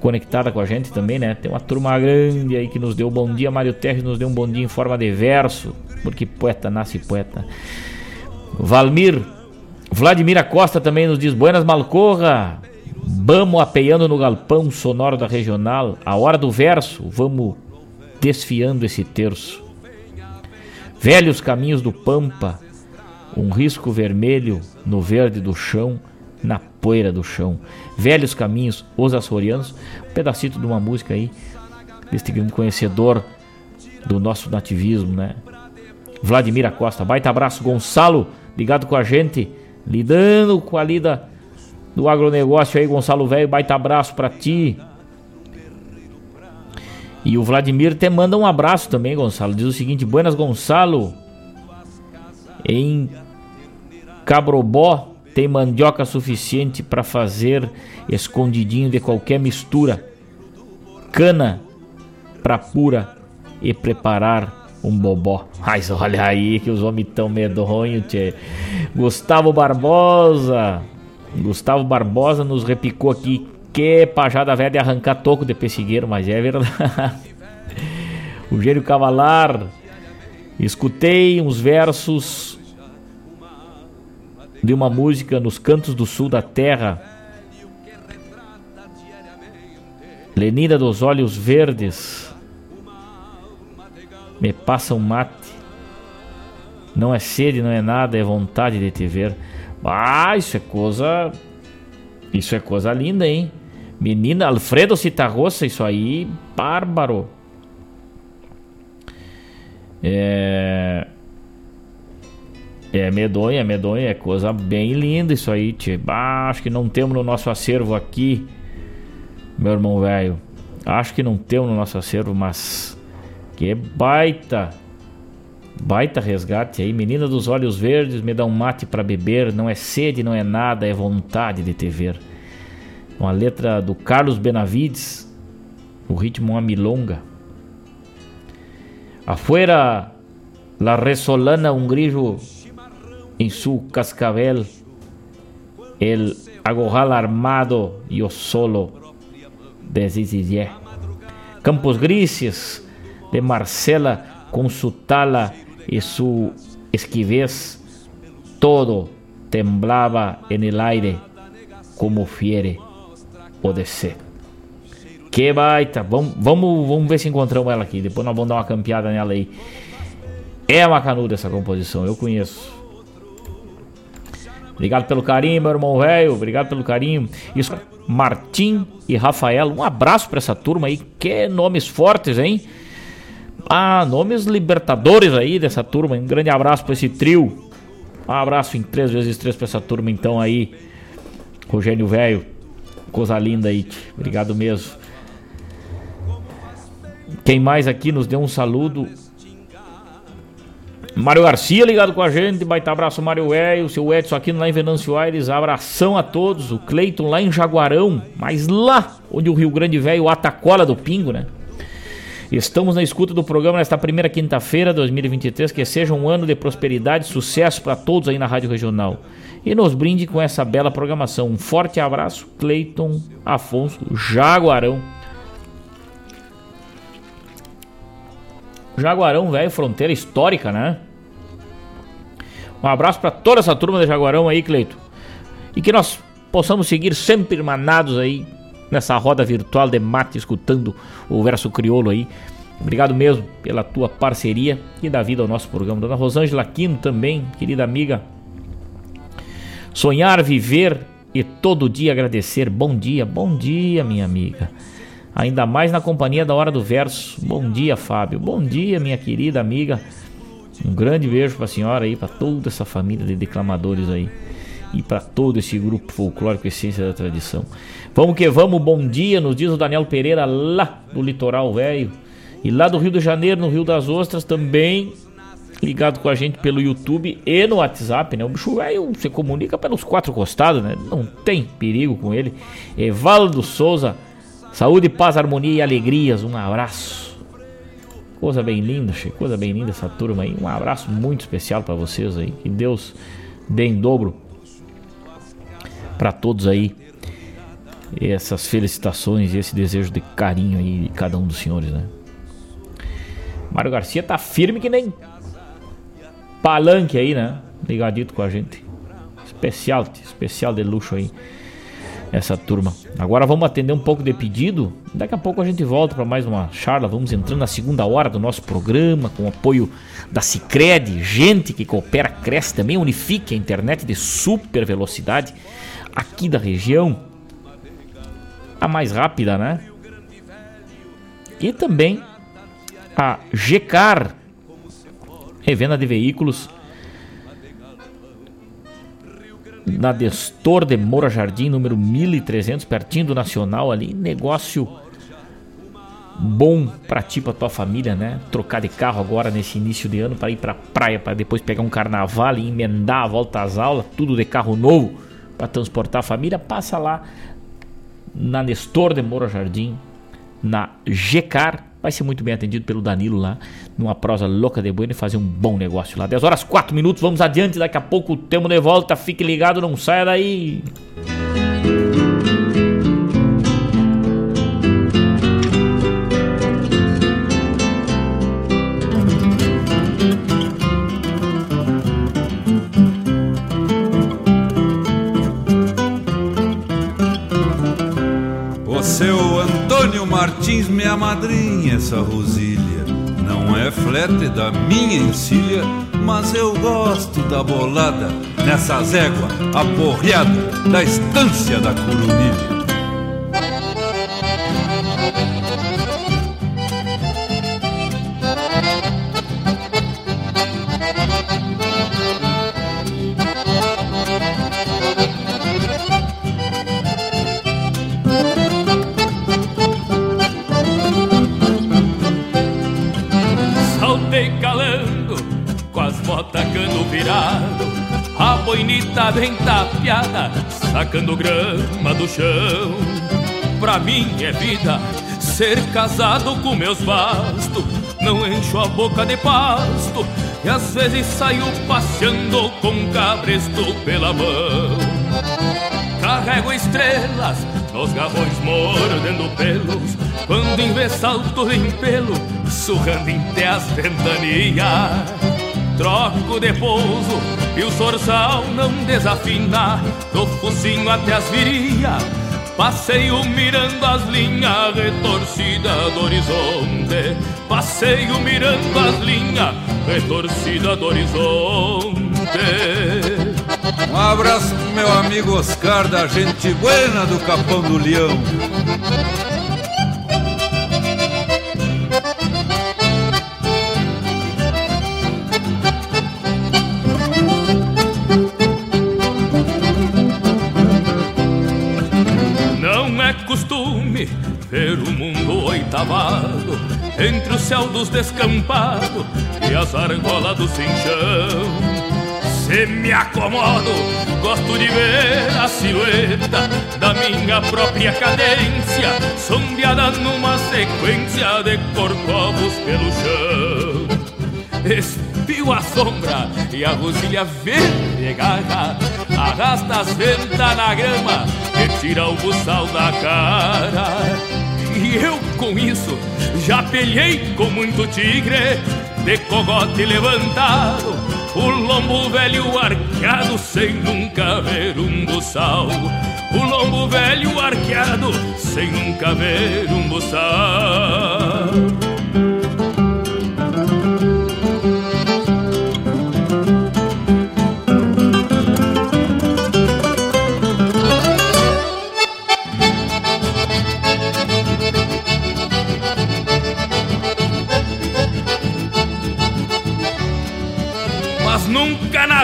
S3: conectada com a gente também, né? Tem uma turma grande aí que nos deu um bom dia. Mário Terres nos deu um bom dia em forma de verso, porque poeta nasce poeta. Valmir, Vladimir Acosta também nos diz: Buenas Malcorra, vamos apeando no galpão sonoro da regional. A hora do verso, vamos desfiando esse terço. Velhos caminhos do Pampa, um risco vermelho no verde do chão na poeira do chão. Velhos caminhos, os açorianos. Um pedacito de uma música aí, deste grande conhecedor do nosso nativismo, né? Vladimir Acosta. Baita abraço, Gonçalo, ligado com a gente, lidando com a lida do agronegócio aí, Gonçalo Velho. Baita abraço para ti. E o Vladimir te manda um abraço também, Gonçalo. Diz o seguinte: Buenas, Gonçalo. Em Cabrobó, tem mandioca suficiente para fazer escondidinho de qualquer mistura. Cana para pura e preparar um bobó. Mas olha aí que os homens tão medonhos, tchê. Gustavo Barbosa. Gustavo Barbosa nos repicou aqui. Que pajada velha de arrancar toco de pessigueiro, mas é verdade. o Gênio Cavalar. Escutei uns versos de uma música nos cantos do sul da terra. Lenida dos olhos verdes. Me passa um mate. Não é sede, não é nada, é vontade de te ver. Ah, isso é coisa. Isso é coisa linda, hein? Menina, Alfredo Citarroça, isso aí, bárbaro. É. É medonha, é medonha, é coisa bem linda isso aí, tio. Ah, acho que não temos no nosso acervo aqui, meu irmão velho. Acho que não temos no nosso acervo, mas. Que baita! Baita resgate aí. Menina dos olhos verdes, me dá um mate para beber. Não é sede, não é nada, é vontade de te ver. Uma letra do Carlos Benavides, o ritmo uma milonga. Afuera, la resolana un grillo en su cascabel, el agorral armado yo solo desistiré. Campos grises de Marcela con su tala y su esquivez, todo temblaba en el aire como fiere poder ser. Que baita. Vamos, vamos, vamos ver se encontramos ela aqui. Depois nós vamos dar uma campeada nela aí. É uma canuda essa composição, eu conheço. Obrigado pelo carinho, meu irmão velho. Obrigado pelo carinho. Isso, Martim e Rafael. Um abraço para essa turma aí. Que nomes fortes, hein? Ah, nomes libertadores aí dessa turma. Um grande abraço para esse trio. Um abraço em 3 vezes 3 para essa turma então aí. Rogênio Velho. Coisa linda aí. Obrigado mesmo. Quem mais aqui nos deu um saludo? Mário Garcia ligado com a gente, baita abraço Mário Velho, seu Edson aqui lá em Venâncio Aires, abração a todos, o Cleiton lá em Jaguarão, mas lá onde o Rio Grande Velho atacola do Pingo, né? Estamos na escuta do programa nesta primeira quinta-feira de 2023, que seja um ano de prosperidade e sucesso para todos aí na Rádio Regional. E nos brinde com essa bela programação. Um forte abraço, Cleiton Afonso Jaguarão. Jaguarão, velho, fronteira histórica, né? Um abraço para toda essa turma de Jaguarão aí, Cleito. E que nós possamos seguir sempre irmanados aí nessa roda virtual de mate, escutando o verso crioulo aí. Obrigado mesmo pela tua parceria e da vida ao nosso programa. Dona Rosângela Quino também, querida amiga. Sonhar, viver e todo dia agradecer. Bom dia, bom dia, minha amiga ainda mais na companhia da Hora do Verso. Bom dia, Fábio. Bom dia, minha querida amiga. Um grande beijo para a senhora aí, para toda essa família de declamadores aí e para todo esse grupo folclórico Essência da Tradição. Vamos que vamos, bom dia, nos diz o Daniel Pereira lá do Litoral Velho e lá do Rio de Janeiro, no Rio das Ostras também. Ligado com a gente pelo YouTube e no WhatsApp, né? O bicho velho se comunica pelos quatro costados, né? Não tem perigo com ele. Evaldo Souza, Saúde, paz, harmonia e alegrias. Um abraço. Coisa bem linda, coisa bem linda essa turma aí. Um abraço muito especial para vocês aí. Que Deus dê em dobro para todos aí essas felicitações e esse desejo de carinho aí de cada um dos senhores, né? Mário Garcia tá firme que nem palanque aí, né? Ligadito com a gente. Especial, especial de luxo aí essa turma. Agora vamos atender um pouco de pedido. Daqui a pouco a gente volta para mais uma charla. Vamos entrando na segunda hora do nosso programa com apoio da Cicred, gente que coopera, cresce também, unifique a internet de super velocidade aqui da região. A mais rápida, né? E também a GCAR, revenda de veículos na Destor de Moura Jardim, número 1300, pertinho do Nacional ali. Negócio bom para ti, para tua família, né? Trocar de carro agora nesse início de ano para ir para praia, para depois pegar um carnaval e emendar a volta às aulas, tudo de carro novo para transportar a família. Passa lá na Nestor de Moura Jardim, na GCAR vai ser muito bem atendido pelo Danilo lá, numa prosa louca de bueno e fazer um bom negócio lá. 10 horas 4 minutos, vamos adiante, daqui a pouco temos de volta, fique ligado, não saia daí.
S16: Me amadrinha essa rosilha. Não é flete da minha encilha, mas eu gosto da bolada nessa zégua aporreada da estância da curumilha.
S5: Boinita bem tapeada, sacando grama do chão. Pra mim é vida ser casado com meus bastos. Não encho a boca de pasto e às vezes saio passeando com cabresto pela mão. Carrego estrelas nos garrões mordendo pelos, quando em vez salto em pelo, surrando em as ventanias troco de pouso e o sorsal não desafina do focinho até as viria passeio mirando as linhas retorcidas do horizonte. Passeio mirando as linhas retorcidas do horizonte.
S16: Um abraço pro meu amigo Oscar da gente buena do Capão do Leão
S5: entre o céu dos descampados e as argolas do cinchão. Se me acomodo, gosto de ver a silhueta da minha própria cadência, sondeada numa sequência de corcovos pelo chão. Espio a sombra e a rosilha verde garra, arrasta as ventas na grama e tira o buçal da cara. Eu com isso já pelhei com muito tigre, de cogote levantado, o lombo velho arqueado sem nunca ver um buçal. O lombo velho arqueado sem nunca ver um buçal.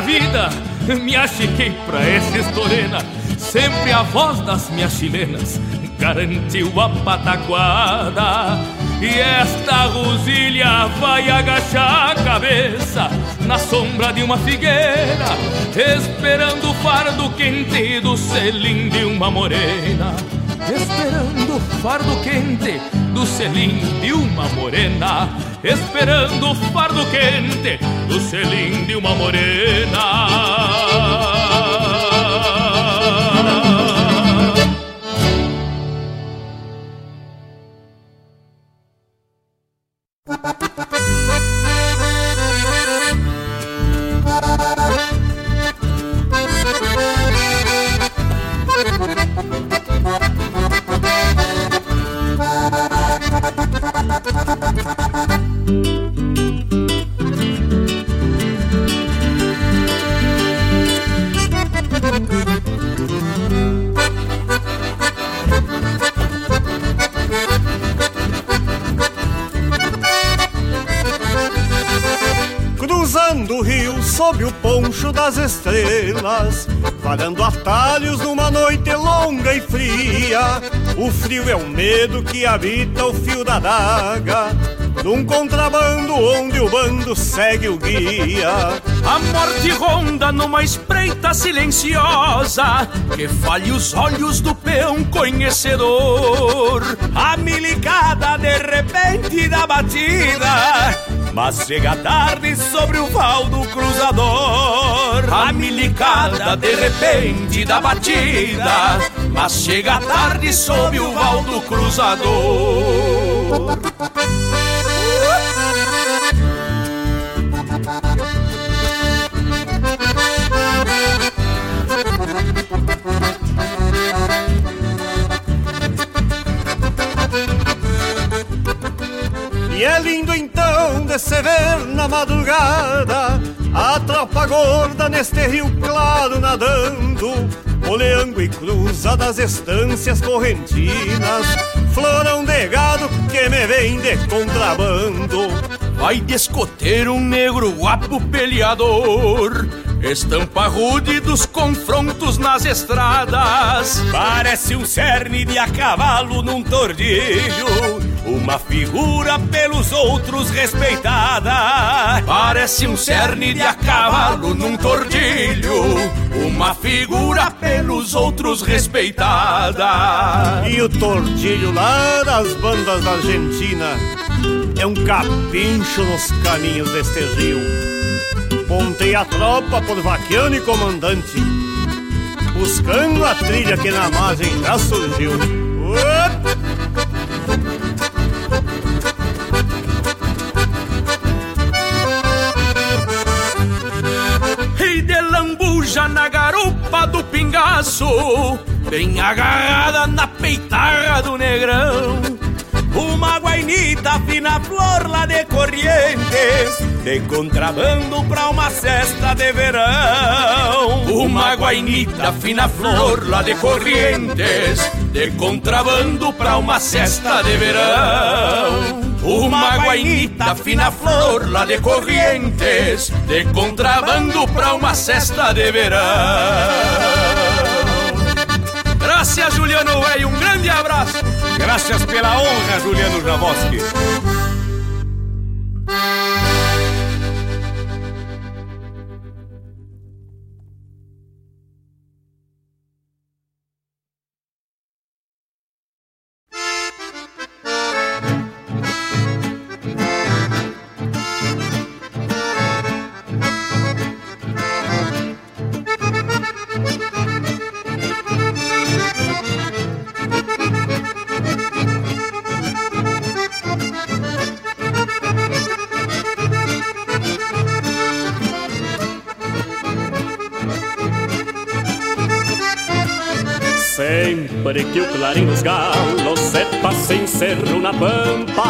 S5: Vida me achiquei pra essa estorena. Sempre a voz das minhas chilenas garantiu a pataquada. E esta rosilha vai agachar a cabeça na sombra de uma figueira, esperando o fardo quente do selim de uma morena. Esperando o fardo quente do selim de uma morena esperando o fardo quente do selim de uma morena.
S17: É o medo que habita o fio da daga, num contrabando onde o bando segue o guia.
S2: A morte ronda numa espreita silenciosa, que falhe os olhos do peão conhecedor. A milicada de repente da batida mas chega tarde sobre o val do cruzador. A milicada de repente da batida. Mas chega tarde sobre o val do cruzador se ver na madrugada a tropa gorda neste rio claro nadando, oleando e cruza das estâncias correntinas, florão de gado que me vem de contrabando.
S18: Vai de escoteiro um negro guapo peleador Estampa rude dos confrontos nas estradas Parece um cerne de a cavalo num tordilho Uma figura pelos outros respeitada.
S2: Parece um cerne de a cavalo num tordilho. Uma figura pelos outros respeitada.
S19: E o tordilho lá das bandas da Argentina É um capincho nos caminhos deste rio. Montei a tropa por vaquiano e comandante, buscando a trilha que na margem já surgiu.
S18: E lambuja na garupa do pingaço, bem agarrada na peitarra do negrão. Uma guainita fina flor lá de Corrientes De contrabando pra uma cesta de verão
S2: Uma guainita fina flor lá de Corrientes De contrabando pra uma cesta de verão uma guainita fina flor lá de Corrientes De contrabando pra uma cesta de verão
S18: Graças Juliano e um grande abraço
S19: Graças pela honra, Juliano Jamoski.
S7: Clarim dos galos se passa em cerro na pampa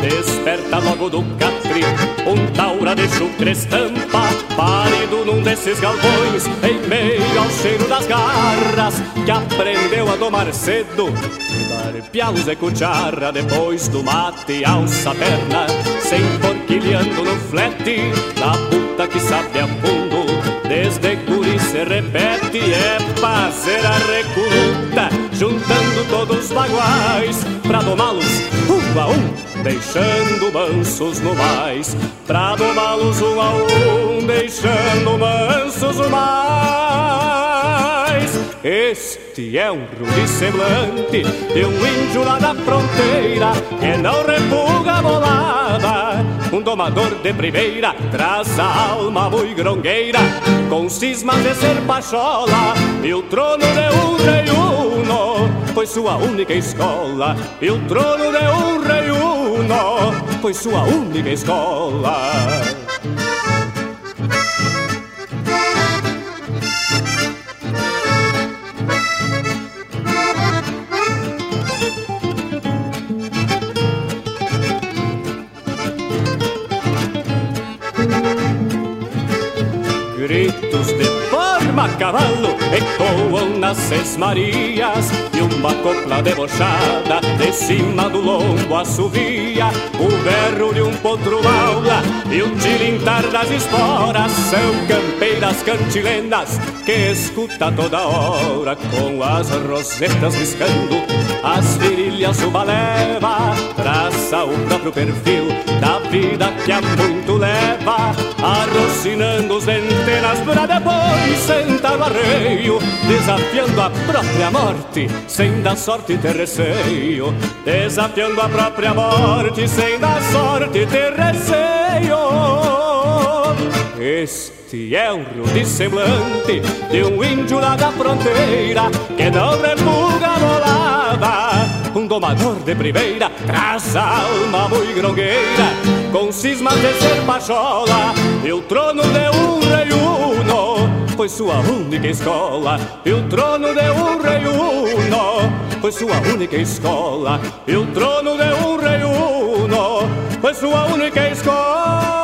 S7: Desperta logo do catri um taura de chucre estampa Parido num desses galpões em meio ao cheiro das garras Que aprendeu a domar cedo Dar pialos e cuchara depois do mate alça a perna Se enforquilhando no flete da puta que sabe a fundo Desde guri se repete, é fazer a recruta, juntando todos os baguais, pra domá-los um a um, deixando mansos no mais. Pra domá-los um a um, deixando mansos Este é um rude semblante de um índio lá da fronteira que não repuga a bolada. Um domador de primeira traz a alma muito grongueira, com cismas de ser pachola e o trono de um rei uno foi sua única escola. E o trono de um rei uno foi sua única escola. Forma a cavalo ecoam nas sesmarias e uma copla debochada de cima do lombo assovia. O berro de um potro maula e o tilintar das esporas são campeiras cantilenas que escuta toda hora com as rosetas riscando. As virilhas uma leva traça o próprio perfil da vida que há muito leva arrocinando os antenas pra depois sentar no arreio desafiando a própria morte sem dar sorte ter receio desafiando a própria morte sem dar sorte ter receio este é um rude semblante de um índio lá da fronteira que não repuga a bolada. Um domador de primeira traz alma muito grongueira, com cismas de ser pachola e o trono de um rei foi sua única escola. E o trono de um rei uno foi sua única escola. E o trono de um rei uno
S2: foi sua única escola.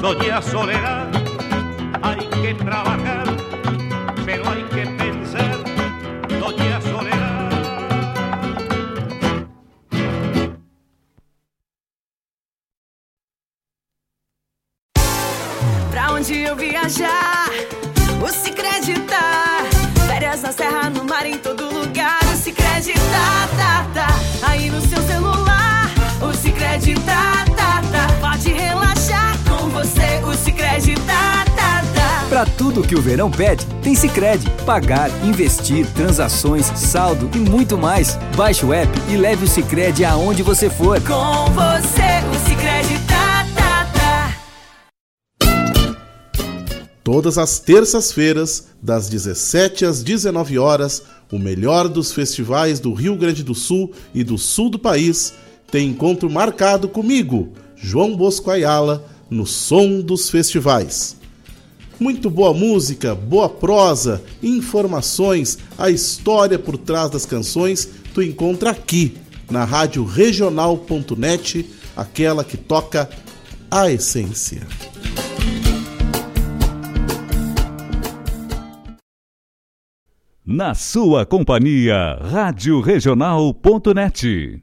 S20: Doña Soledad, hay que trabajar, pero hay que pensar. Doña Soledad.
S21: Pra onde eu viajar, tá.
S22: Pra tudo que o verão pede, tem Sicredi. Pagar, investir, transações, saldo e muito mais. Baixe o app e leve o Sicredi aonde você for.
S21: Com você, o se acreditar, tá, tá.
S23: Todas as terças-feiras, das 17 às 19 horas, o melhor dos festivais do Rio Grande do Sul e do sul do país tem encontro marcado comigo, João Bosco Ayala, no Som dos Festivais. Muito boa música, boa prosa, informações, a história por trás das canções tu encontra aqui na rádio regional.net, aquela que toca a essência.
S1: Na sua companhia, Rádio Regional.net.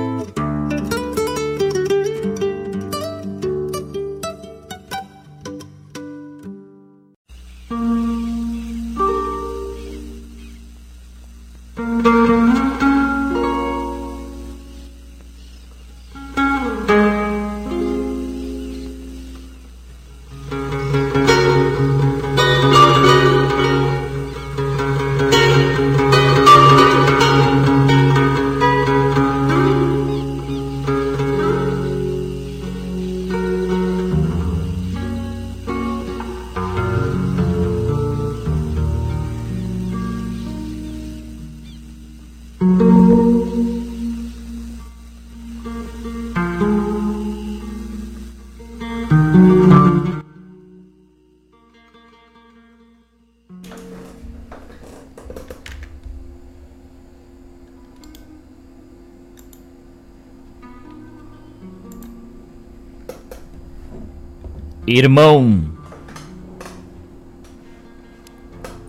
S3: Irmão,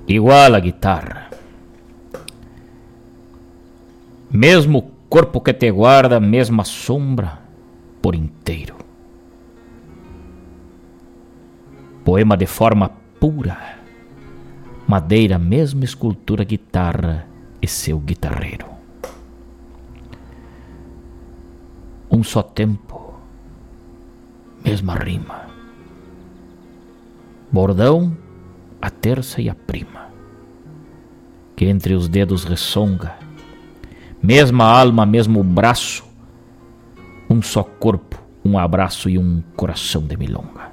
S3: igual a guitarra. Mesmo corpo que te guarda, mesma sombra por inteiro. Poema de forma pura, madeira, mesma escultura, guitarra e seu guitarreiro. Um só tempo, mesma rima bordão, a terça e a prima, que entre os dedos ressonga, mesma alma, mesmo braço, um só corpo, um abraço e um coração de milonga.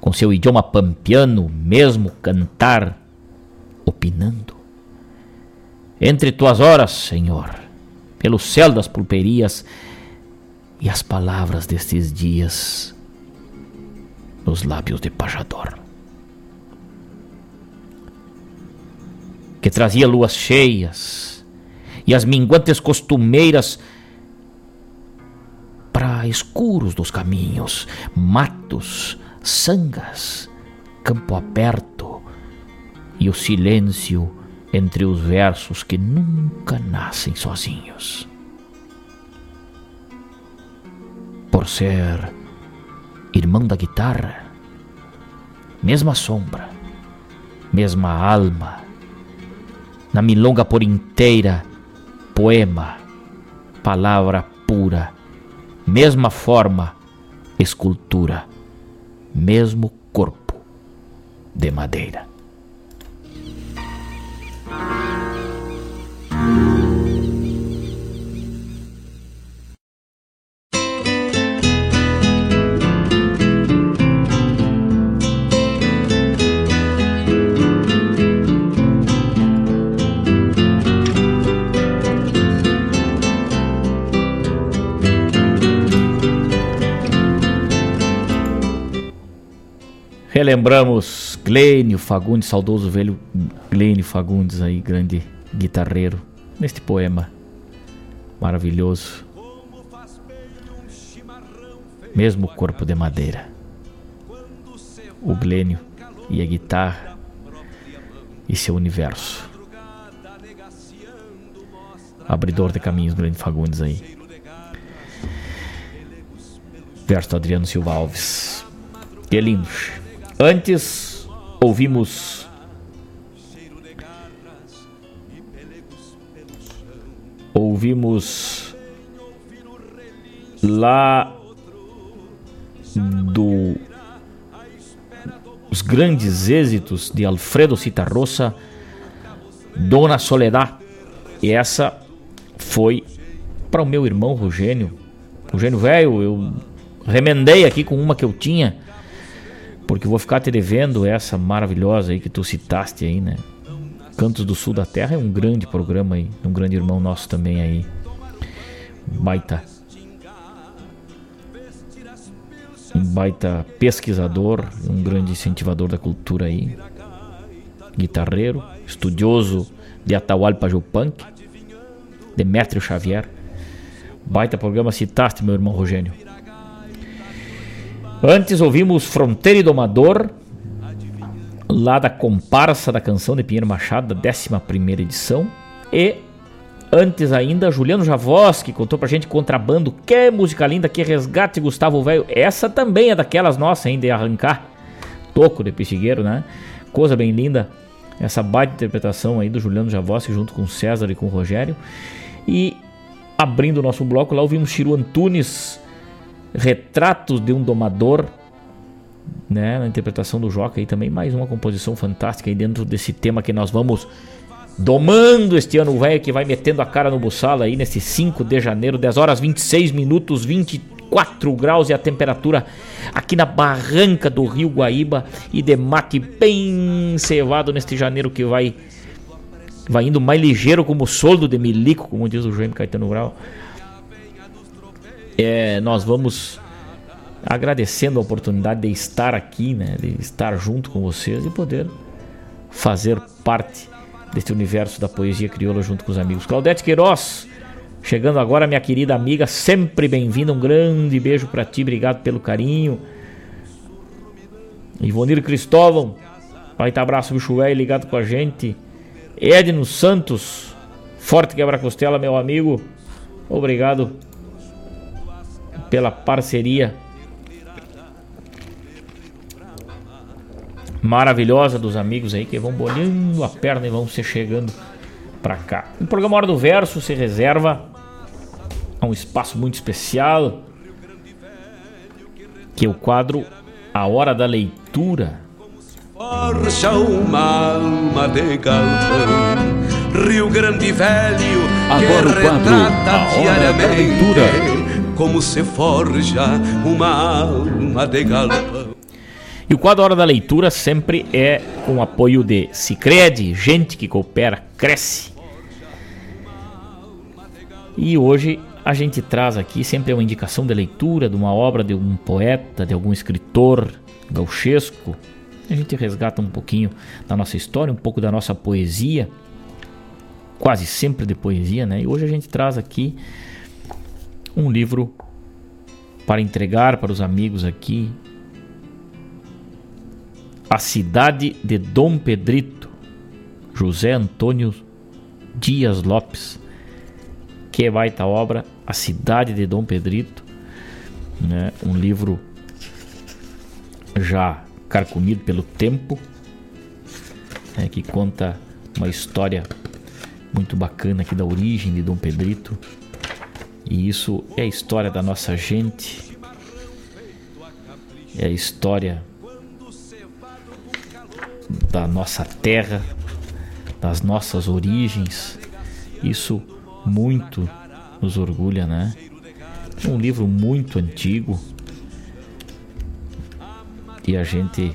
S3: Com seu idioma pampiano, mesmo cantar, opinando. Entre tuas horas, Senhor, pelo céu das pulperias e as palavras destes dias nos lábios de pajador. Que trazia luas cheias e as minguantes costumeiras para escuros dos caminhos, matos, sangas, campo aberto e o silêncio entre os versos que nunca nascem sozinhos. Por ser irmão da guitarra, mesma sombra, mesma alma, na milonga por inteira, poema, palavra pura, mesma forma, escultura, mesmo corpo de madeira. Relembramos Glênio Fagundes, saudoso velho Glênio Fagundes aí, grande guitarreiro, neste poema maravilhoso. Mesmo corpo de madeira. O Glênio e a guitarra e seu universo. abridor de caminhos, grande Fagundes aí. Verso Adriano Silva Alves. Que lindo. Antes ouvimos ouvimos lá do os grandes êxitos de Alfredo Citarrosa, Dona Soledad. E essa foi para o meu irmão Rogênio. Rogênio velho, eu remendei aqui com uma que eu tinha, porque vou ficar te devendo essa maravilhosa aí que tu citaste aí, né? Cantos do Sul da Terra é um grande programa aí, um grande irmão nosso também aí. Baita. Um baita pesquisador, um grande incentivador da cultura aí. Guitarreiro, estudioso de Atahualpa Punk, Demétrio Xavier. Baita programa citaste, meu irmão Rogênio. Antes ouvimos Fronteira e Domador, lá da comparsa da canção de Pinheiro Machado, da 11 edição. E antes ainda, Juliano Javos, que contou pra gente Contrabando, que música linda, que resgate Gustavo Velho. Essa também é daquelas nossas ainda de arrancar. Toco de Pixigueiro, né? Coisa bem linda. Essa baita interpretação aí do Juliano Javos junto com César e com Rogério. E abrindo o nosso bloco, lá ouvimos Chiru Antunes, Retratos de um Domador, né, na interpretação do Joca aí também mais uma composição fantástica aí dentro desse tema que nós vamos domando este ano velho que vai metendo a cara no buçala aí nesse 5 de janeiro, 10 horas 26 minutos 24 graus e a temperatura aqui na barranca do Rio Guaíba e de mate bem cevado neste janeiro que vai vai indo mais ligeiro como soldo de milico, como diz o Jaime Caetano Grau. É, nós vamos agradecendo a oportunidade de estar aqui, né, de estar junto com vocês e poder fazer parte deste universo da poesia crioula junto com os amigos. Claudete Queiroz, chegando agora, minha querida amiga, sempre bem-vinda. Um grande beijo para ti, obrigado pelo carinho. Ivonir Cristóvão, vai estar abraço, bicho velho, ligado com a gente. Edno Santos, forte quebra-costela, meu amigo. Obrigado pela parceria maravilhosa dos amigos aí que vão bolhando a perna e vão se chegando para cá. O programa Hora do Verso se reserva a um espaço muito especial, que é o quadro A Hora da Leitura.
S18: Forja uma alma de galpão, Rio Grande Velho,
S1: Agora o quadro A Hora da Leitura.
S18: Como se forja uma alma de galpão.
S3: E o quadro Hora da Leitura sempre é com apoio de Cicred, gente que coopera, cresce. E hoje a gente traz aqui sempre uma indicação de leitura de uma obra de um poeta, de algum escritor gauchesco. A gente resgata um pouquinho da nossa história, um pouco da nossa poesia, quase sempre de poesia, né? E hoje a gente traz aqui um livro para entregar para os amigos aqui, a Cidade de Dom Pedrito, José Antônio Dias Lopes. Que baita obra, A Cidade de Dom Pedrito, né? um livro já carcomido pelo tempo, né? que conta uma história muito bacana aqui da origem de Dom Pedrito. E isso é a história da nossa gente, é a história da nossa terra, das nossas origens. Isso muito nos orgulha, né? É um livro muito antigo e a gente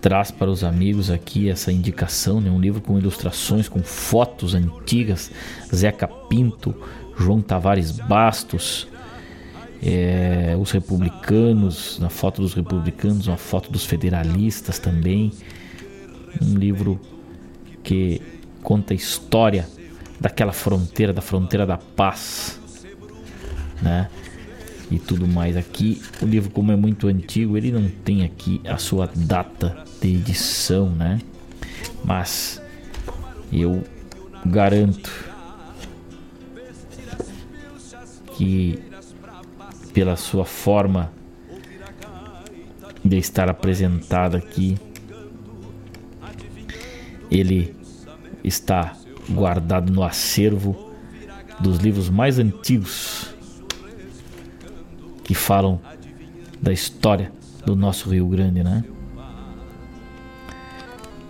S3: traz para os amigos aqui essa indicação, né? Um livro com ilustrações, com fotos antigas, Zeca Pinto, João Tavares Bastos, é, os republicanos, na foto dos republicanos, uma foto dos federalistas também. Um livro que conta a história daquela fronteira, da fronteira da paz, né? E tudo mais aqui. O livro, como é muito antigo, ele não tem aqui a sua data de edição, né? Mas eu garanto que pela sua forma de estar apresentado aqui, ele está guardado no acervo dos livros mais antigos que falam da história do nosso Rio Grande, né?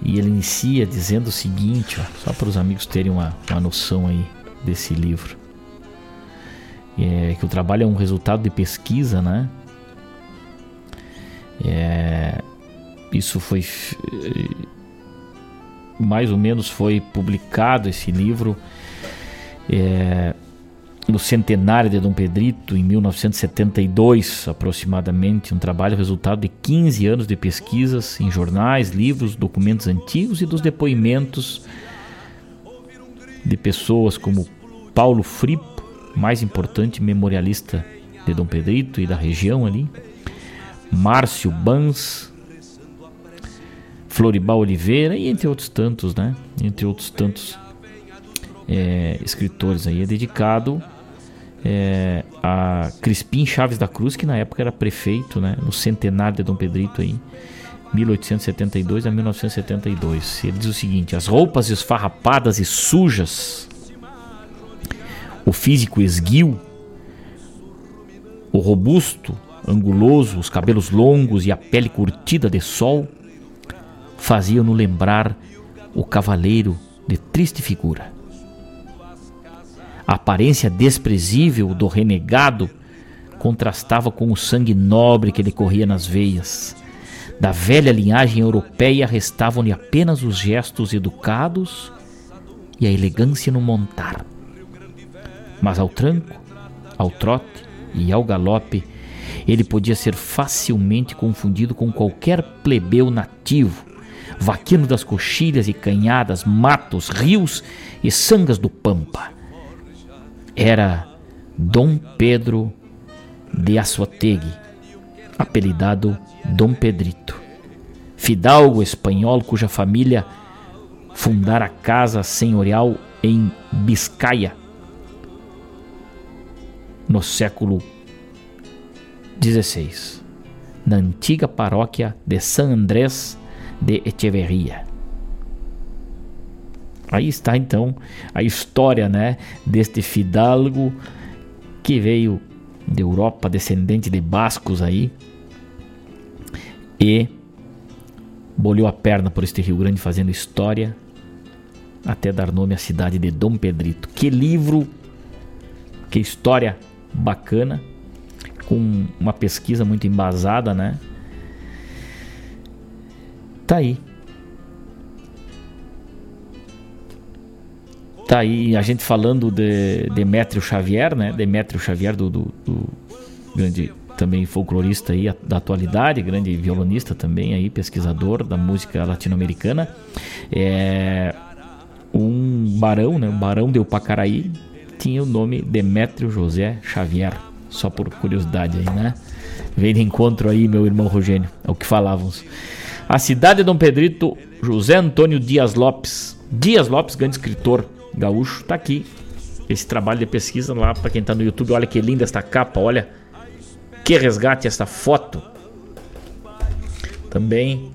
S3: E ele inicia dizendo o seguinte, ó, só para os amigos terem uma, uma noção aí desse livro. É, que o trabalho é um resultado de pesquisa, né? É, isso foi mais ou menos foi publicado esse livro é, no centenário de Dom Pedrito, em 1972 aproximadamente, um trabalho resultado de 15 anos de pesquisas em jornais, livros, documentos antigos e dos depoimentos de pessoas como Paulo Fripo, mais importante memorialista de Dom Pedrito e da região ali, Márcio Bans, Floribal Oliveira e entre outros tantos, né? Entre outros tantos é, escritores aí. É dedicado é, a Crispim Chaves da Cruz, que na época era prefeito, né? No centenário de Dom Pedrito aí. 1872 a 1972. Ele diz o seguinte: as roupas esfarrapadas e sujas, o físico esguio, o robusto, anguloso, os cabelos longos e a pele curtida de sol faziam-no lembrar o cavaleiro de triste figura. A aparência desprezível do renegado contrastava com o sangue nobre que lhe corria nas veias. Da velha linhagem europeia restavam-lhe apenas os gestos educados e a elegância no montar. Mas ao tranco, ao trote e ao galope, ele podia ser facilmente confundido com qualquer plebeu nativo, vaquino das coxilhas e canhadas, matos, rios e sangas do Pampa. Era Dom Pedro de Assuategui, apelidado Dom Pedrito, fidalgo espanhol cuja família fundara a casa senhorial em Biscaia no século XVI, na antiga paróquia de San Andrés de Echeverria. Aí está então a história, né, deste fidalgo que veio da Europa, descendente de bascos aí, e bolhou a perna por este Rio Grande fazendo história até dar nome à cidade de Dom Pedrito. Que livro, que história bacana com uma pesquisa muito embasada, né? Tá aí. Tá aí a gente falando de Demétrio Xavier, né? Demétrio Xavier, do, do, do grande também folclorista aí da atualidade, grande violonista também aí, pesquisador da música latino-americana. É um barão, né? Um barão de Upacaraí tinha o nome Demétrio José Xavier. Só por curiosidade aí, né? Veio de encontro aí, meu irmão Rogênio, é o que falávamos. A cidade de Dom Pedrito, José Antônio Dias Lopes. Dias Lopes, grande escritor gaúcho, tá aqui. Esse trabalho de pesquisa lá para quem tá no YouTube. Olha que linda esta capa, olha. Que resgate esta foto. Também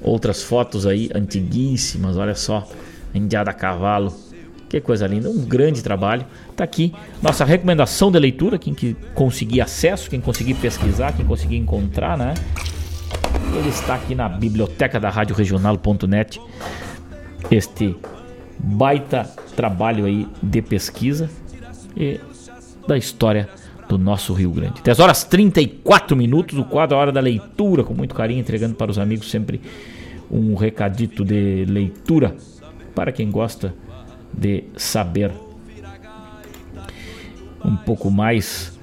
S3: outras fotos aí antiguíssimas, olha só. Indiada a cavalo que coisa linda, um grande trabalho. Tá aqui nossa recomendação de leitura, quem que conseguir acesso, quem conseguir pesquisar, quem conseguir encontrar, né? Ele está aqui na biblioteca da Rádio Regional.net. Este baita trabalho aí de pesquisa e da história do nosso Rio Grande. 10 horas 34 minutos, o quadro A Hora da Leitura, com muito carinho, entregando para os amigos sempre um recadito de leitura para quem gosta de saber um pouco mais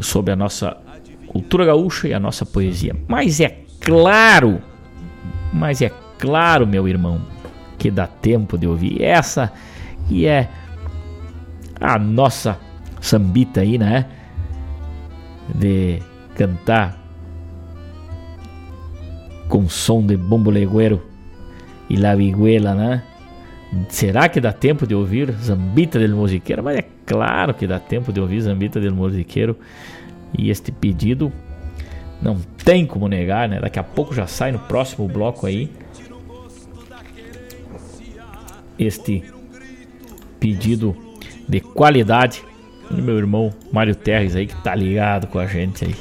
S3: sobre a nossa cultura gaúcha e a nossa poesia. Mas é claro, mas é claro, meu irmão, que dá tempo de ouvir essa e é a nossa sambita aí, né? De cantar com som de bombo legueiro e La Viguela, né? Será que dá tempo de ouvir Zambita del Musiqueiro? Mas é claro que dá tempo de ouvir Zambita del Musiqueiro. E este pedido não tem como negar, né? Daqui a pouco já sai no próximo bloco aí. Este pedido de qualidade do meu irmão Mário Terres aí que tá ligado com a gente aí.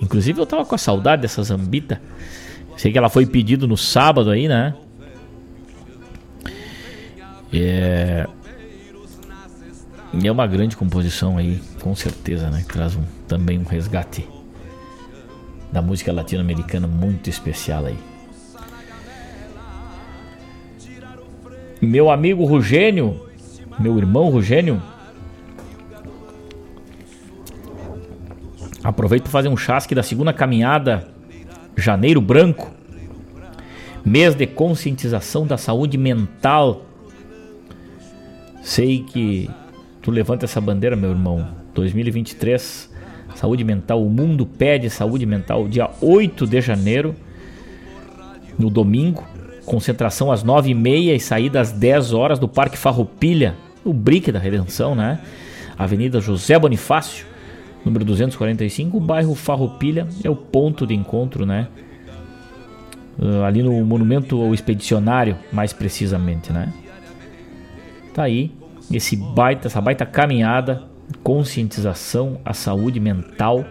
S3: Inclusive eu tava com a saudade dessa Zambita. Sei que ela foi pedido no sábado aí, né? É. E é uma grande composição aí, com certeza, né? Que traz um, também um resgate da música latino-americana muito especial aí. Meu amigo Rogênio, meu irmão Rogênio, aproveito para fazer um chasque da segunda caminhada Janeiro Branco, mês de conscientização da saúde mental Sei que tu levanta essa bandeira, meu irmão. 2023, saúde mental. O mundo pede saúde mental. Dia 8 de janeiro, no domingo. Concentração às 9h30 e saída às 10 horas do Parque Farroupilha, no Brick da Redenção, né? Avenida José Bonifácio, número 245. O bairro Farroupilha é o ponto de encontro, né? Uh, ali no Monumento ao Expedicionário, mais precisamente, né? Tá aí esse baita, essa baita caminhada, conscientização, a saúde mental.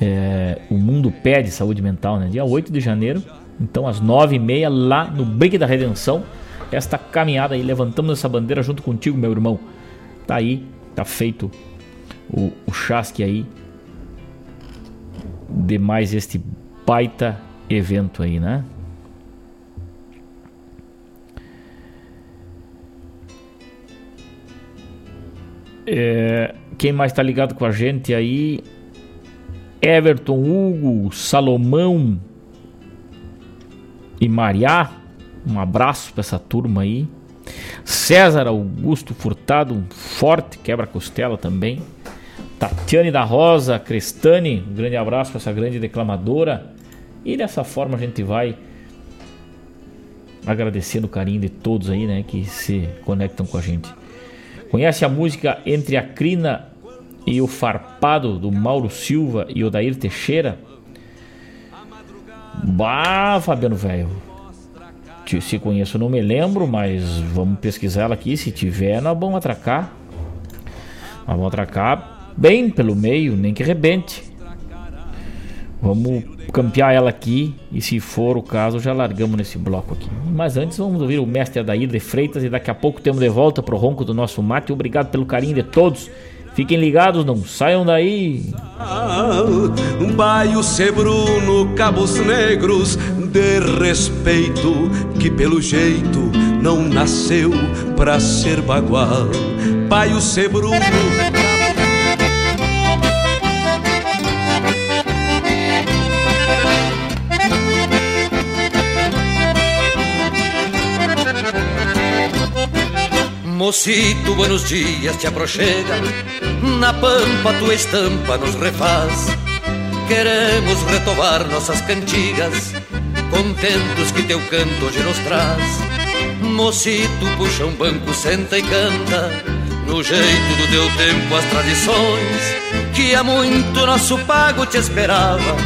S3: É, o mundo pede saúde mental, né? Dia 8 de janeiro, então às 9h30 lá no Brick da Redenção. Esta caminhada aí, levantamos essa bandeira junto contigo, meu irmão. Tá aí, tá feito o, o chasque aí de mais este baita evento aí, né? É, quem mais está ligado com a gente aí? Everton, Hugo, Salomão e Mariá. Um abraço para essa turma aí. César Augusto Furtado, um forte quebra-costela também. Tatiane da Rosa, Crestani, um grande abraço para essa grande declamadora. E dessa forma a gente vai agradecendo o carinho de todos aí, né, que se conectam com a gente. Conhece a música Entre a Crina e o Farpado do Mauro Silva e Odair Teixeira? Bah, Fabiano velho. Se conheço, não me lembro, mas vamos pesquisar ela aqui. Se tiver, nós vamos atracar. Nós vamos atracar bem pelo meio, nem que rebente. Vamos campear ela aqui e se for o caso já largamos nesse bloco aqui. Mas antes vamos ouvir o mestre Adair de Freitas e daqui a pouco temos de volta pro ronco do nosso mate. Obrigado pelo carinho de todos. Fiquem ligados, não saiam daí.
S24: Baio Bruno, cabos negros de respeito que pelo jeito não nasceu pra ser bagual. Baio Bruno Mocito, buenos dias, te aproxega. Na pampa tua estampa nos refaz. Queremos retovar nossas cantigas Contentos que teu canto hoje nos traz. Mocito, puxa um banco, senta e canta No jeito do teu tempo as tradições Que há muito nosso pago te esperava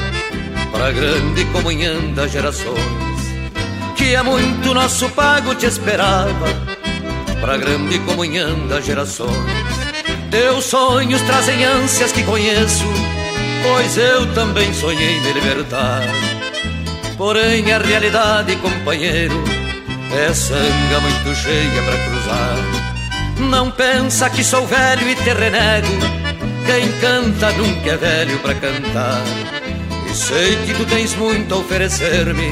S24: Pra grande comunhão das gerações. Que há muito nosso pago te esperava pra grande comunhão das gerações. Teus sonhos trazem ânsias que conheço, pois eu também sonhei me libertar. Porém a realidade, companheiro, é sanga muito cheia para cruzar. Não pensa que sou velho e te renego, quem canta nunca é velho para cantar. E sei que tu tens muito a oferecer-me,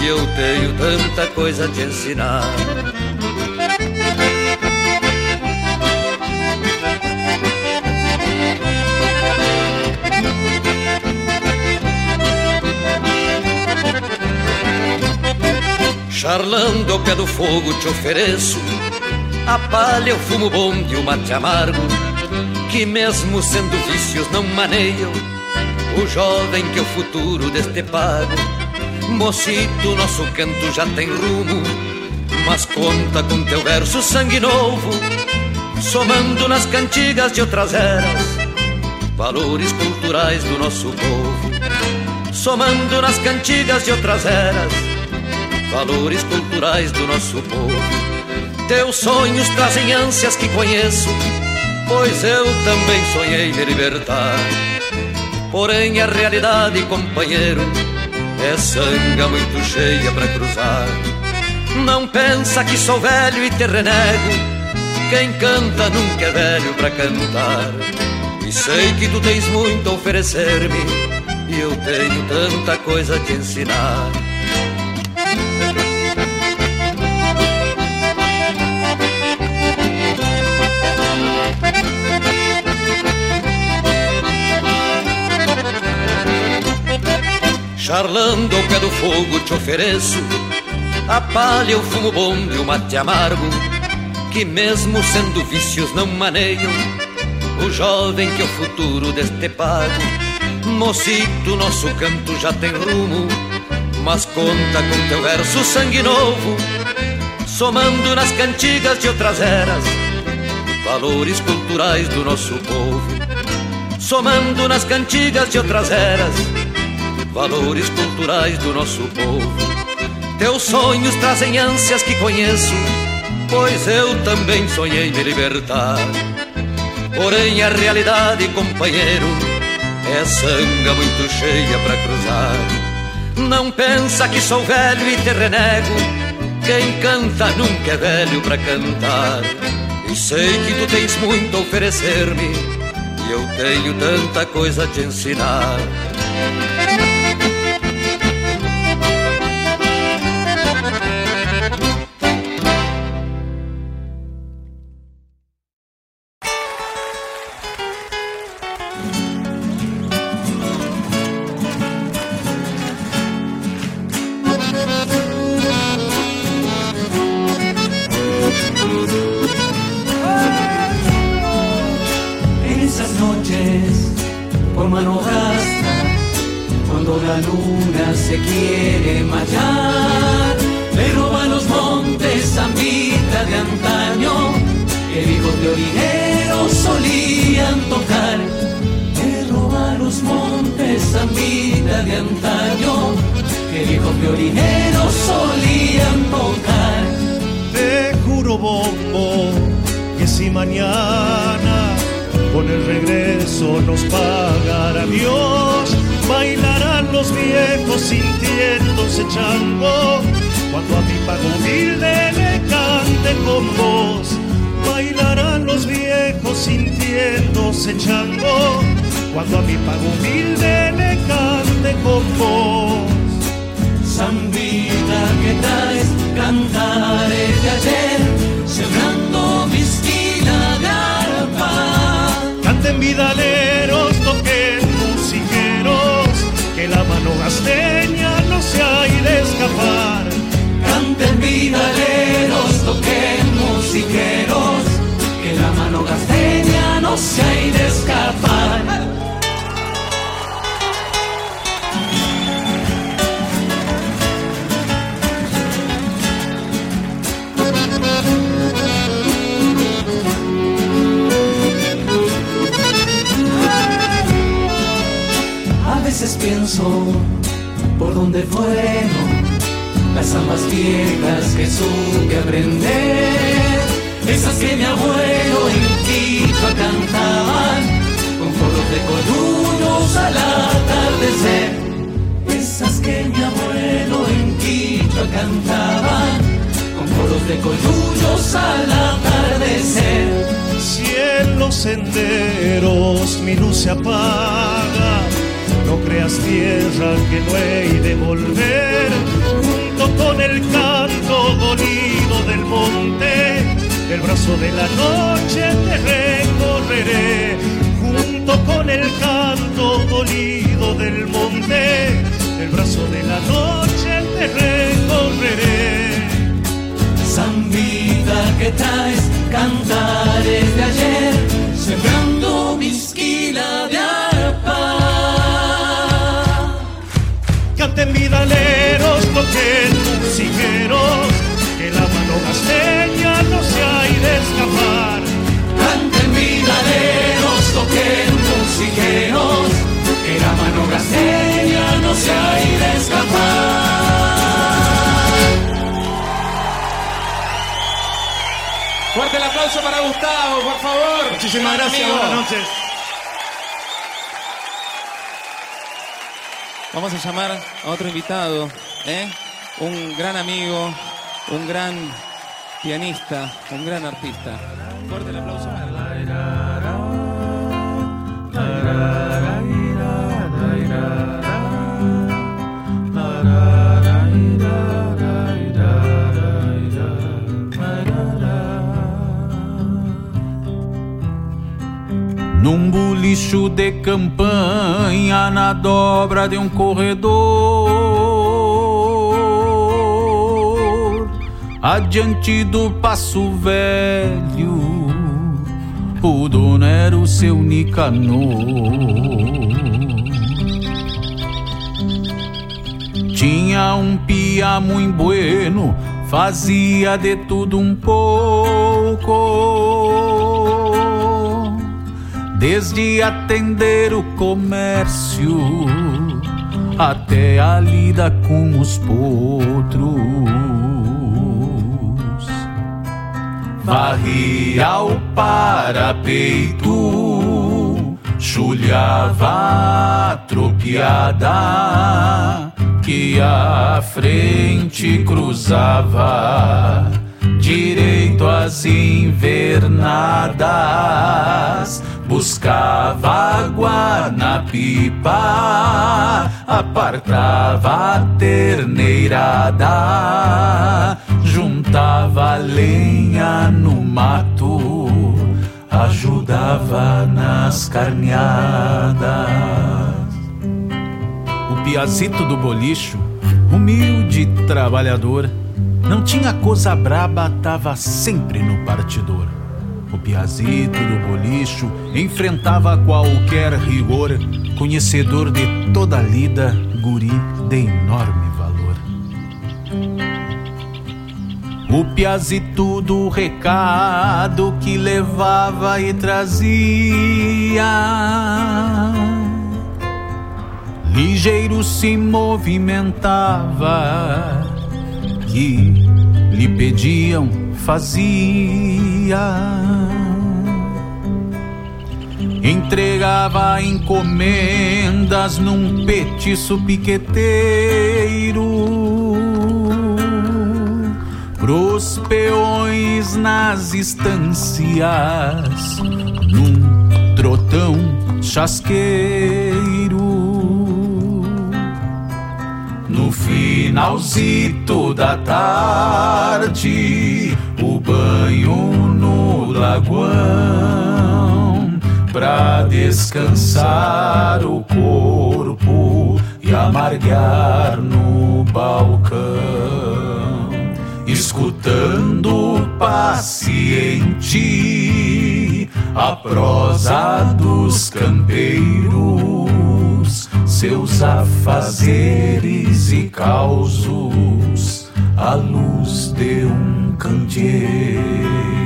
S24: e eu tenho tanta coisa a te ensinar. Charlando ao pé do fogo te ofereço A palha, o fumo bom e o mate amargo Que mesmo sendo vícios não maneiam O jovem que é o futuro deste pago Mocito, nosso canto já tem rumo, mas conta com teu verso sangue novo, somando nas cantigas de outras eras, valores culturais do nosso povo. Somando nas cantigas de outras eras, valores culturais do nosso povo. Teus sonhos trazem ânsias que conheço, pois eu também sonhei me libertar. Porém, a realidade, companheiro, é sanga muito cheia para cruzar. Não pensa que sou velho e te renego. Quem canta nunca é velho para cantar. E sei que tu tens muito a oferecer-me. E eu tenho tanta coisa a te ensinar. Charlando ao pé do fogo te ofereço A palha, o fumo bom e o mate amargo Que mesmo sendo vícios não maneiam O jovem que é o futuro deste pago. Mocito, nosso canto já tem rumo Mas conta com teu verso sangue novo Somando nas cantigas de outras eras Valores culturais do nosso povo. Somando nas cantigas de outras eras valores culturais do nosso povo. Teus sonhos trazem ânsias que conheço, pois eu também sonhei me libertar. Porém, a realidade, companheiro, é sanga muito cheia para cruzar. Não pensa que sou velho e te renego, quem canta nunca é velho para cantar. E sei que tu tens muito a oferecer-me, e eu tenho tanta coisa a te ensinar.
S25: coros de coyullos al atardecer.
S6: Si en senderos mi luz se apaga, no creas tierra que no he de volver. Junto con el canto dolido del monte, el brazo de la noche te recorreré. Junto con el canto dolido del monte, el brazo de la noche te recorreré.
S18: Canten vidaleros toquemos sigueros, que la mano gasteña no se ha de escapar.
S25: Canten minareros, toquen musiqueros, que la mano gasteña no se ha de escapar.
S26: Fuerte el aplauso para Gustavo, por favor.
S19: Muchísimas gracias,
S26: Amigo.
S19: buenas noches.
S26: Vamos a llamar a otro invitado, ¿eh? un gran amigo, un gran pianista, un gran artista. Fuerte el aplauso para
S27: Num bulicho de campanha na dobra de um corredor, adiante do passo velho, o dono era o seu Nicanor. Tinha um pia muito bueno, fazia de tudo um pouco desde atender o comércio até a lida com os potros. Varria o parapeito, chulhava a tropiada que a frente cruzava direito às invernadas buscava água na pipa, apartava a terneirada, juntava lenha no mato, ajudava nas carneadas. O piazito do bolicho, humilde trabalhador, não tinha coisa braba, tava sempre no partidor. O piazito do bolicho enfrentava qualquer rigor, conhecedor de toda a lida, guri de enorme valor. O piazito do recado que levava e trazia, ligeiro se movimentava, que lhe pediam fazia. Entregava encomendas num petiço piqueteiro pros peões nas estâncias num trotão chasqueiro. No finalzito da tarde, o banho no lagoão pra descansar o corpo e amargar no balcão, escutando paciente a prosa dos campeiros, seus afazeres e causos à luz de um candeeiro.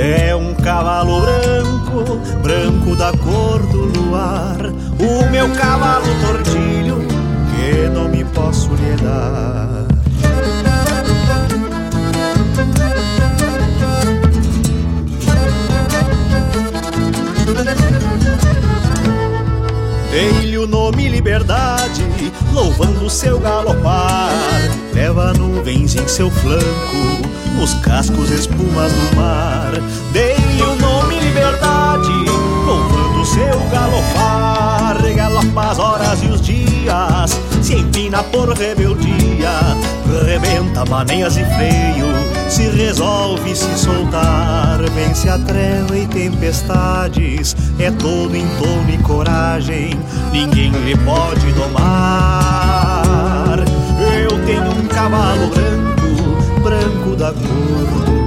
S18: É um cavalo branco, branco da cor do luar. O meu cavalo tordilho, que nome posso lhe dar? Dei-lhe o nome liberdade,
S17: louvando seu galopar. Leva nuvens em seu flanco, os cascos espumas do mar. Dei-lhe o nome liberdade, louvando seu galopar. Galopa as horas e os dias, se empina por rebeldia, rebenta maneias e freio se resolve se soltar, vence a treva e tempestades, é todo em torno e coragem, ninguém lhe pode domar. Eu tenho um cavalo branco, branco da cor Vence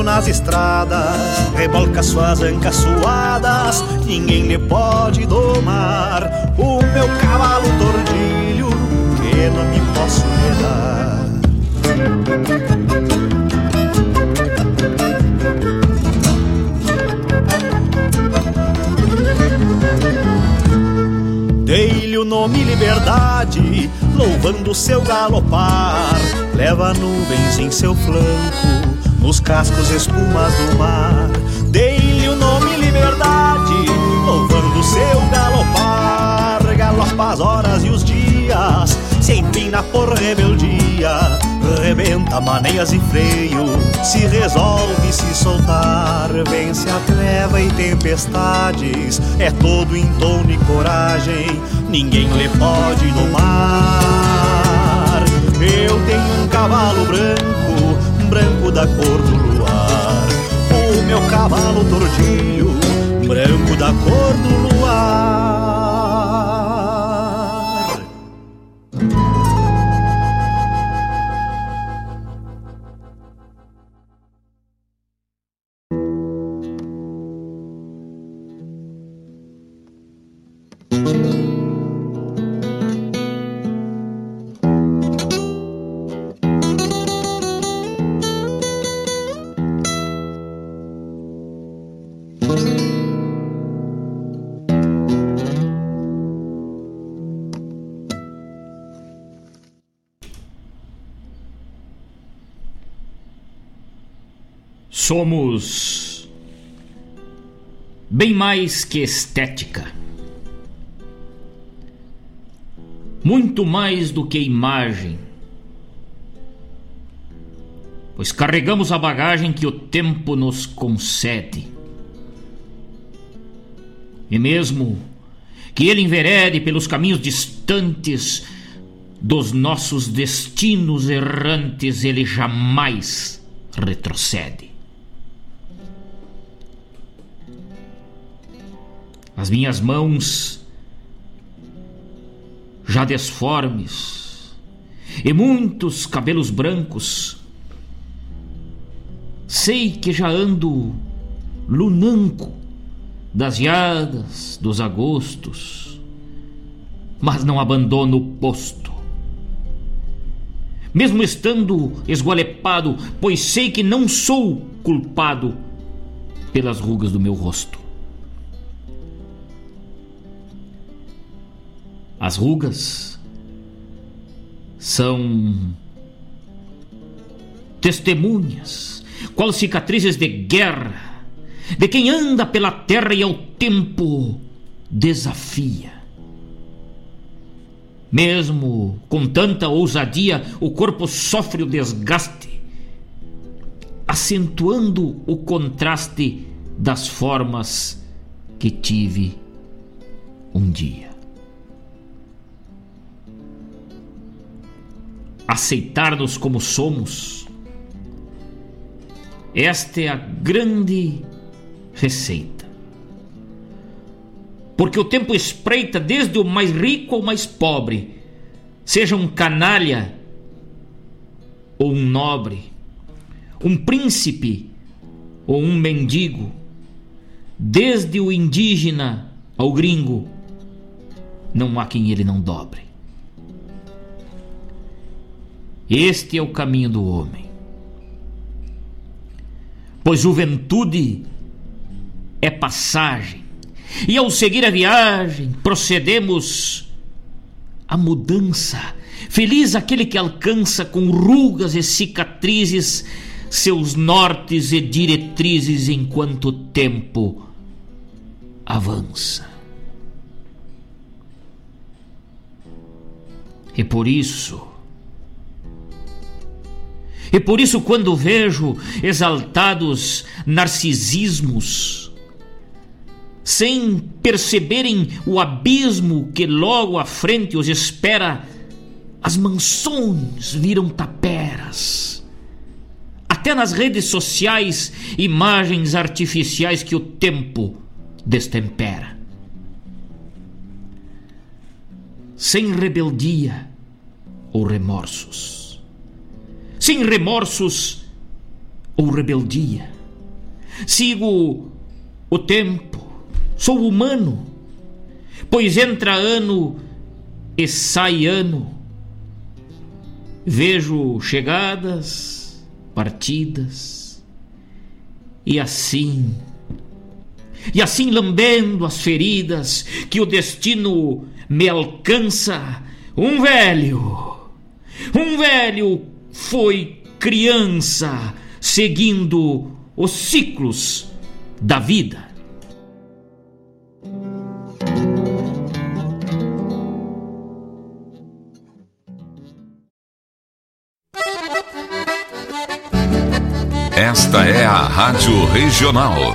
S17: vento nas estradas, rebolca suas ancas suadas, ninguém lhe pode domar. O meu cavalo tordilho, que não me posso dar. Dei-lhe o nome liberdade, louvando seu galopar. Leva nuvens em seu flanco nos cascos espumas do mar. Dei-lhe o nome liberdade, louvando seu galopar. Galopa as horas e os dias, se empina por rebeldia. Rebenta maneias e freio, se resolve se soltar. Vence a treva e tempestades, é todo em tom e coragem, ninguém lhe pode domar. Eu tenho um cavalo branco branco da cor do luar. O meu cavalo tordilho, branco da cor do luar.
S3: Somos bem mais que estética. Muito mais do que imagem. Pois carregamos a bagagem que o tempo nos concede. E mesmo que ele enverede pelos caminhos distantes dos nossos destinos errantes, ele jamais retrocede. As minhas mãos já desformes e muitos cabelos brancos. Sei que já ando lunanco das geadas dos agostos, mas não abandono o posto. Mesmo estando esgualepado, pois sei que não sou culpado pelas rugas do meu rosto. As rugas são testemunhas, qual cicatrizes de guerra, de quem anda pela terra e ao tempo desafia. Mesmo com tanta ousadia, o corpo sofre o desgaste, acentuando o contraste das formas que tive um dia. Aceitar-nos como somos. Esta é a grande receita. Porque o tempo espreita desde o mais rico ao mais pobre, seja um canalha ou um nobre, um príncipe ou um mendigo, desde o indígena ao gringo, não há quem ele não dobre. Este é o caminho do homem. Pois juventude é passagem, e ao seguir a viagem, procedemos à mudança. Feliz aquele que alcança com rugas e cicatrizes seus nortes e diretrizes enquanto o tempo avança. E por isso, e por isso, quando vejo exaltados narcisismos, sem perceberem o abismo que logo à frente os espera, as mansões viram taperas. Até nas redes sociais, imagens artificiais que o tempo destempera. Sem rebeldia ou remorsos. Sem remorsos ou rebeldia. Sigo o tempo, sou humano, pois entra ano e sai ano. Vejo chegadas, partidas, e assim e assim lambendo as feridas que o destino me alcança, um velho, um velho foi criança seguindo os ciclos da vida.
S1: Esta é a Rádio Regional.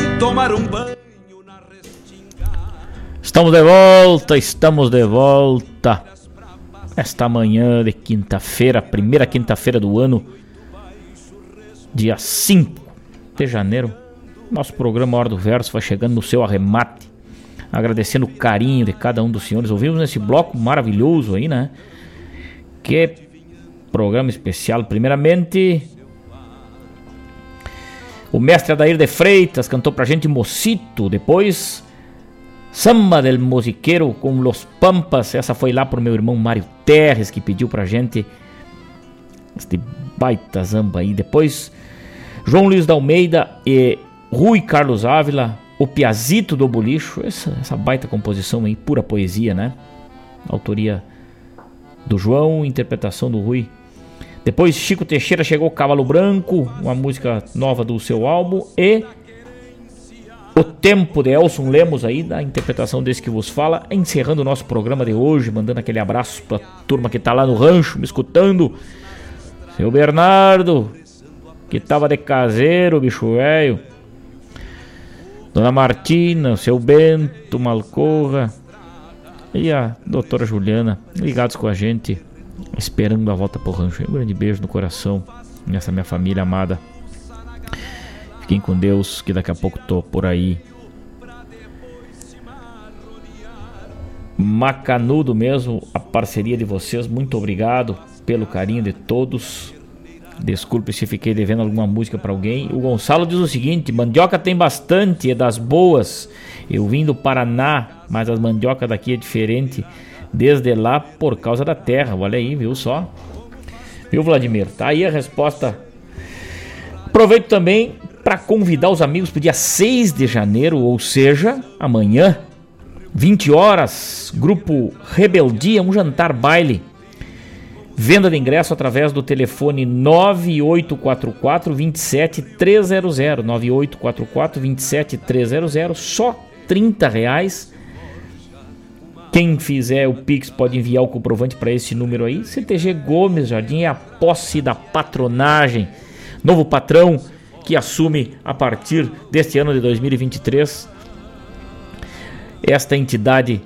S2: tomar um banho na.
S3: Estamos de volta, estamos de volta. Esta manhã de quinta-feira, primeira quinta-feira do ano, dia 5 de janeiro. Nosso programa Hora do Verso vai chegando no seu arremate. Agradecendo o carinho de cada um dos senhores. Ouvimos nesse bloco maravilhoso aí, né? Que programa especial. Primeiramente, o mestre Adair de Freitas cantou pra gente Mocito. Depois, Samba del Musiqueiro com Los Pampas. Essa foi lá pro meu irmão Mário Terres que pediu pra gente este baita zamba aí. Depois, João Luiz da Almeida e Rui Carlos Ávila. O Piazito do Bolicho. Essa, essa baita composição aí, pura poesia, né? Autoria do João, interpretação do Rui. Depois Chico Teixeira chegou Cavalo Branco, uma música nova do seu álbum e o Tempo de Elson Lemos aí, da interpretação desse que vos fala, encerrando o nosso programa de hoje, mandando aquele abraço pra turma que tá lá no rancho, me escutando. Seu Bernardo, que tava de caseiro, bicho velho. Dona Martina, seu Bento, Malcorra e a doutora Juliana, ligados com a gente, esperando a volta pro rancho. Um grande beijo no coração nessa minha família amada. Fiquem com Deus, que daqui a pouco tô por aí. Macanudo mesmo, a parceria de vocês. Muito obrigado pelo carinho de todos. Desculpe se fiquei devendo alguma música para alguém. O Gonçalo diz o seguinte: mandioca tem bastante, é das boas. Eu vim do Paraná, mas as mandioca daqui é diferente. Desde lá por causa da terra. Olha aí, viu só? Viu, Vladimir? Tá aí a resposta. Aproveito também para convidar os amigos para o dia 6 de janeiro, ou seja, amanhã, 20 horas, grupo Rebeldia, um jantar baile. Venda de ingresso através do telefone 9844 27300 9844 27300 só 30 reais. Quem fizer o Pix pode enviar o comprovante para esse número aí. CTG Gomes Jardim é a posse da patronagem. Novo patrão que assume a partir deste ano de 2023 esta entidade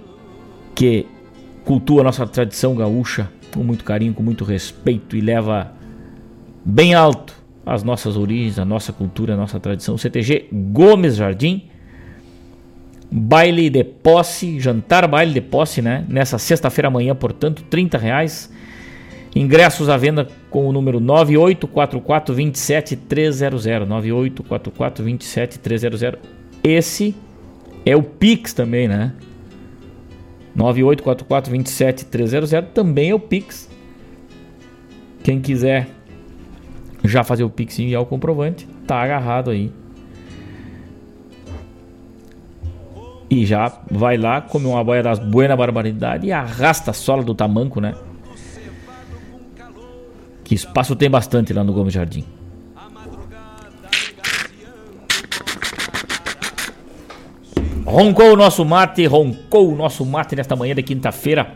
S3: que cultua nossa tradição gaúcha com muito carinho, com muito respeito e leva bem alto as nossas origens, a nossa cultura, a nossa tradição. CTG Gomes Jardim. Baile de posse, jantar baile de posse, né? Nessa sexta-feira amanhã, portanto, 30 reais. Ingressos à venda com o número 9844 9844 Esse é o Pix também, né? 9844 também é o Pix. Quem quiser já fazer o Pix e enviar o comprovante, tá agarrado aí. E já vai lá, come uma boia das buena barbaridade e arrasta a sola do tamanco, né? Que espaço tem bastante lá no Gomes Jardim. Roncou o nosso mate, roncou o nosso mate nesta manhã de quinta-feira.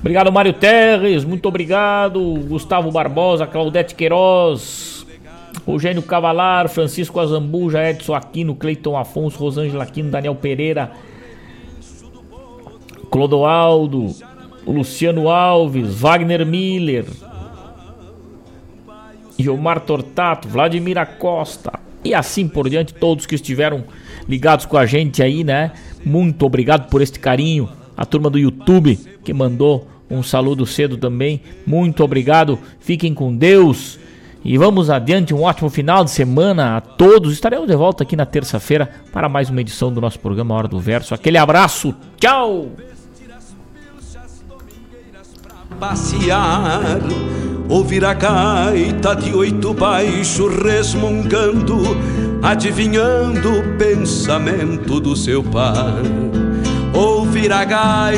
S3: Obrigado, Mário Terres, muito obrigado. Gustavo Barbosa, Claudete Queiroz, Eugênio Cavalar, Francisco Azambuja, Edson Aquino, Cleiton Afonso, Rosângela Aquino, Daniel Pereira, Clodoaldo, Luciano Alves, Wagner Miller, Gilmar Tortato, Vladimir Acosta e assim por diante, todos que estiveram ligados com a gente aí, né? Muito obrigado por este carinho. A turma do YouTube que mandou um saludo cedo também. Muito obrigado. Fiquem com Deus. E vamos adiante, um ótimo final de semana a todos. Estaremos de volta aqui na terça-feira para mais uma edição do nosso programa Hora do Verso. Aquele abraço, tchau!
S2: Passear Ouvir a gaita de oito baixo resmungando, adivinhando o pensamento do seu pai. Ouvir a gaita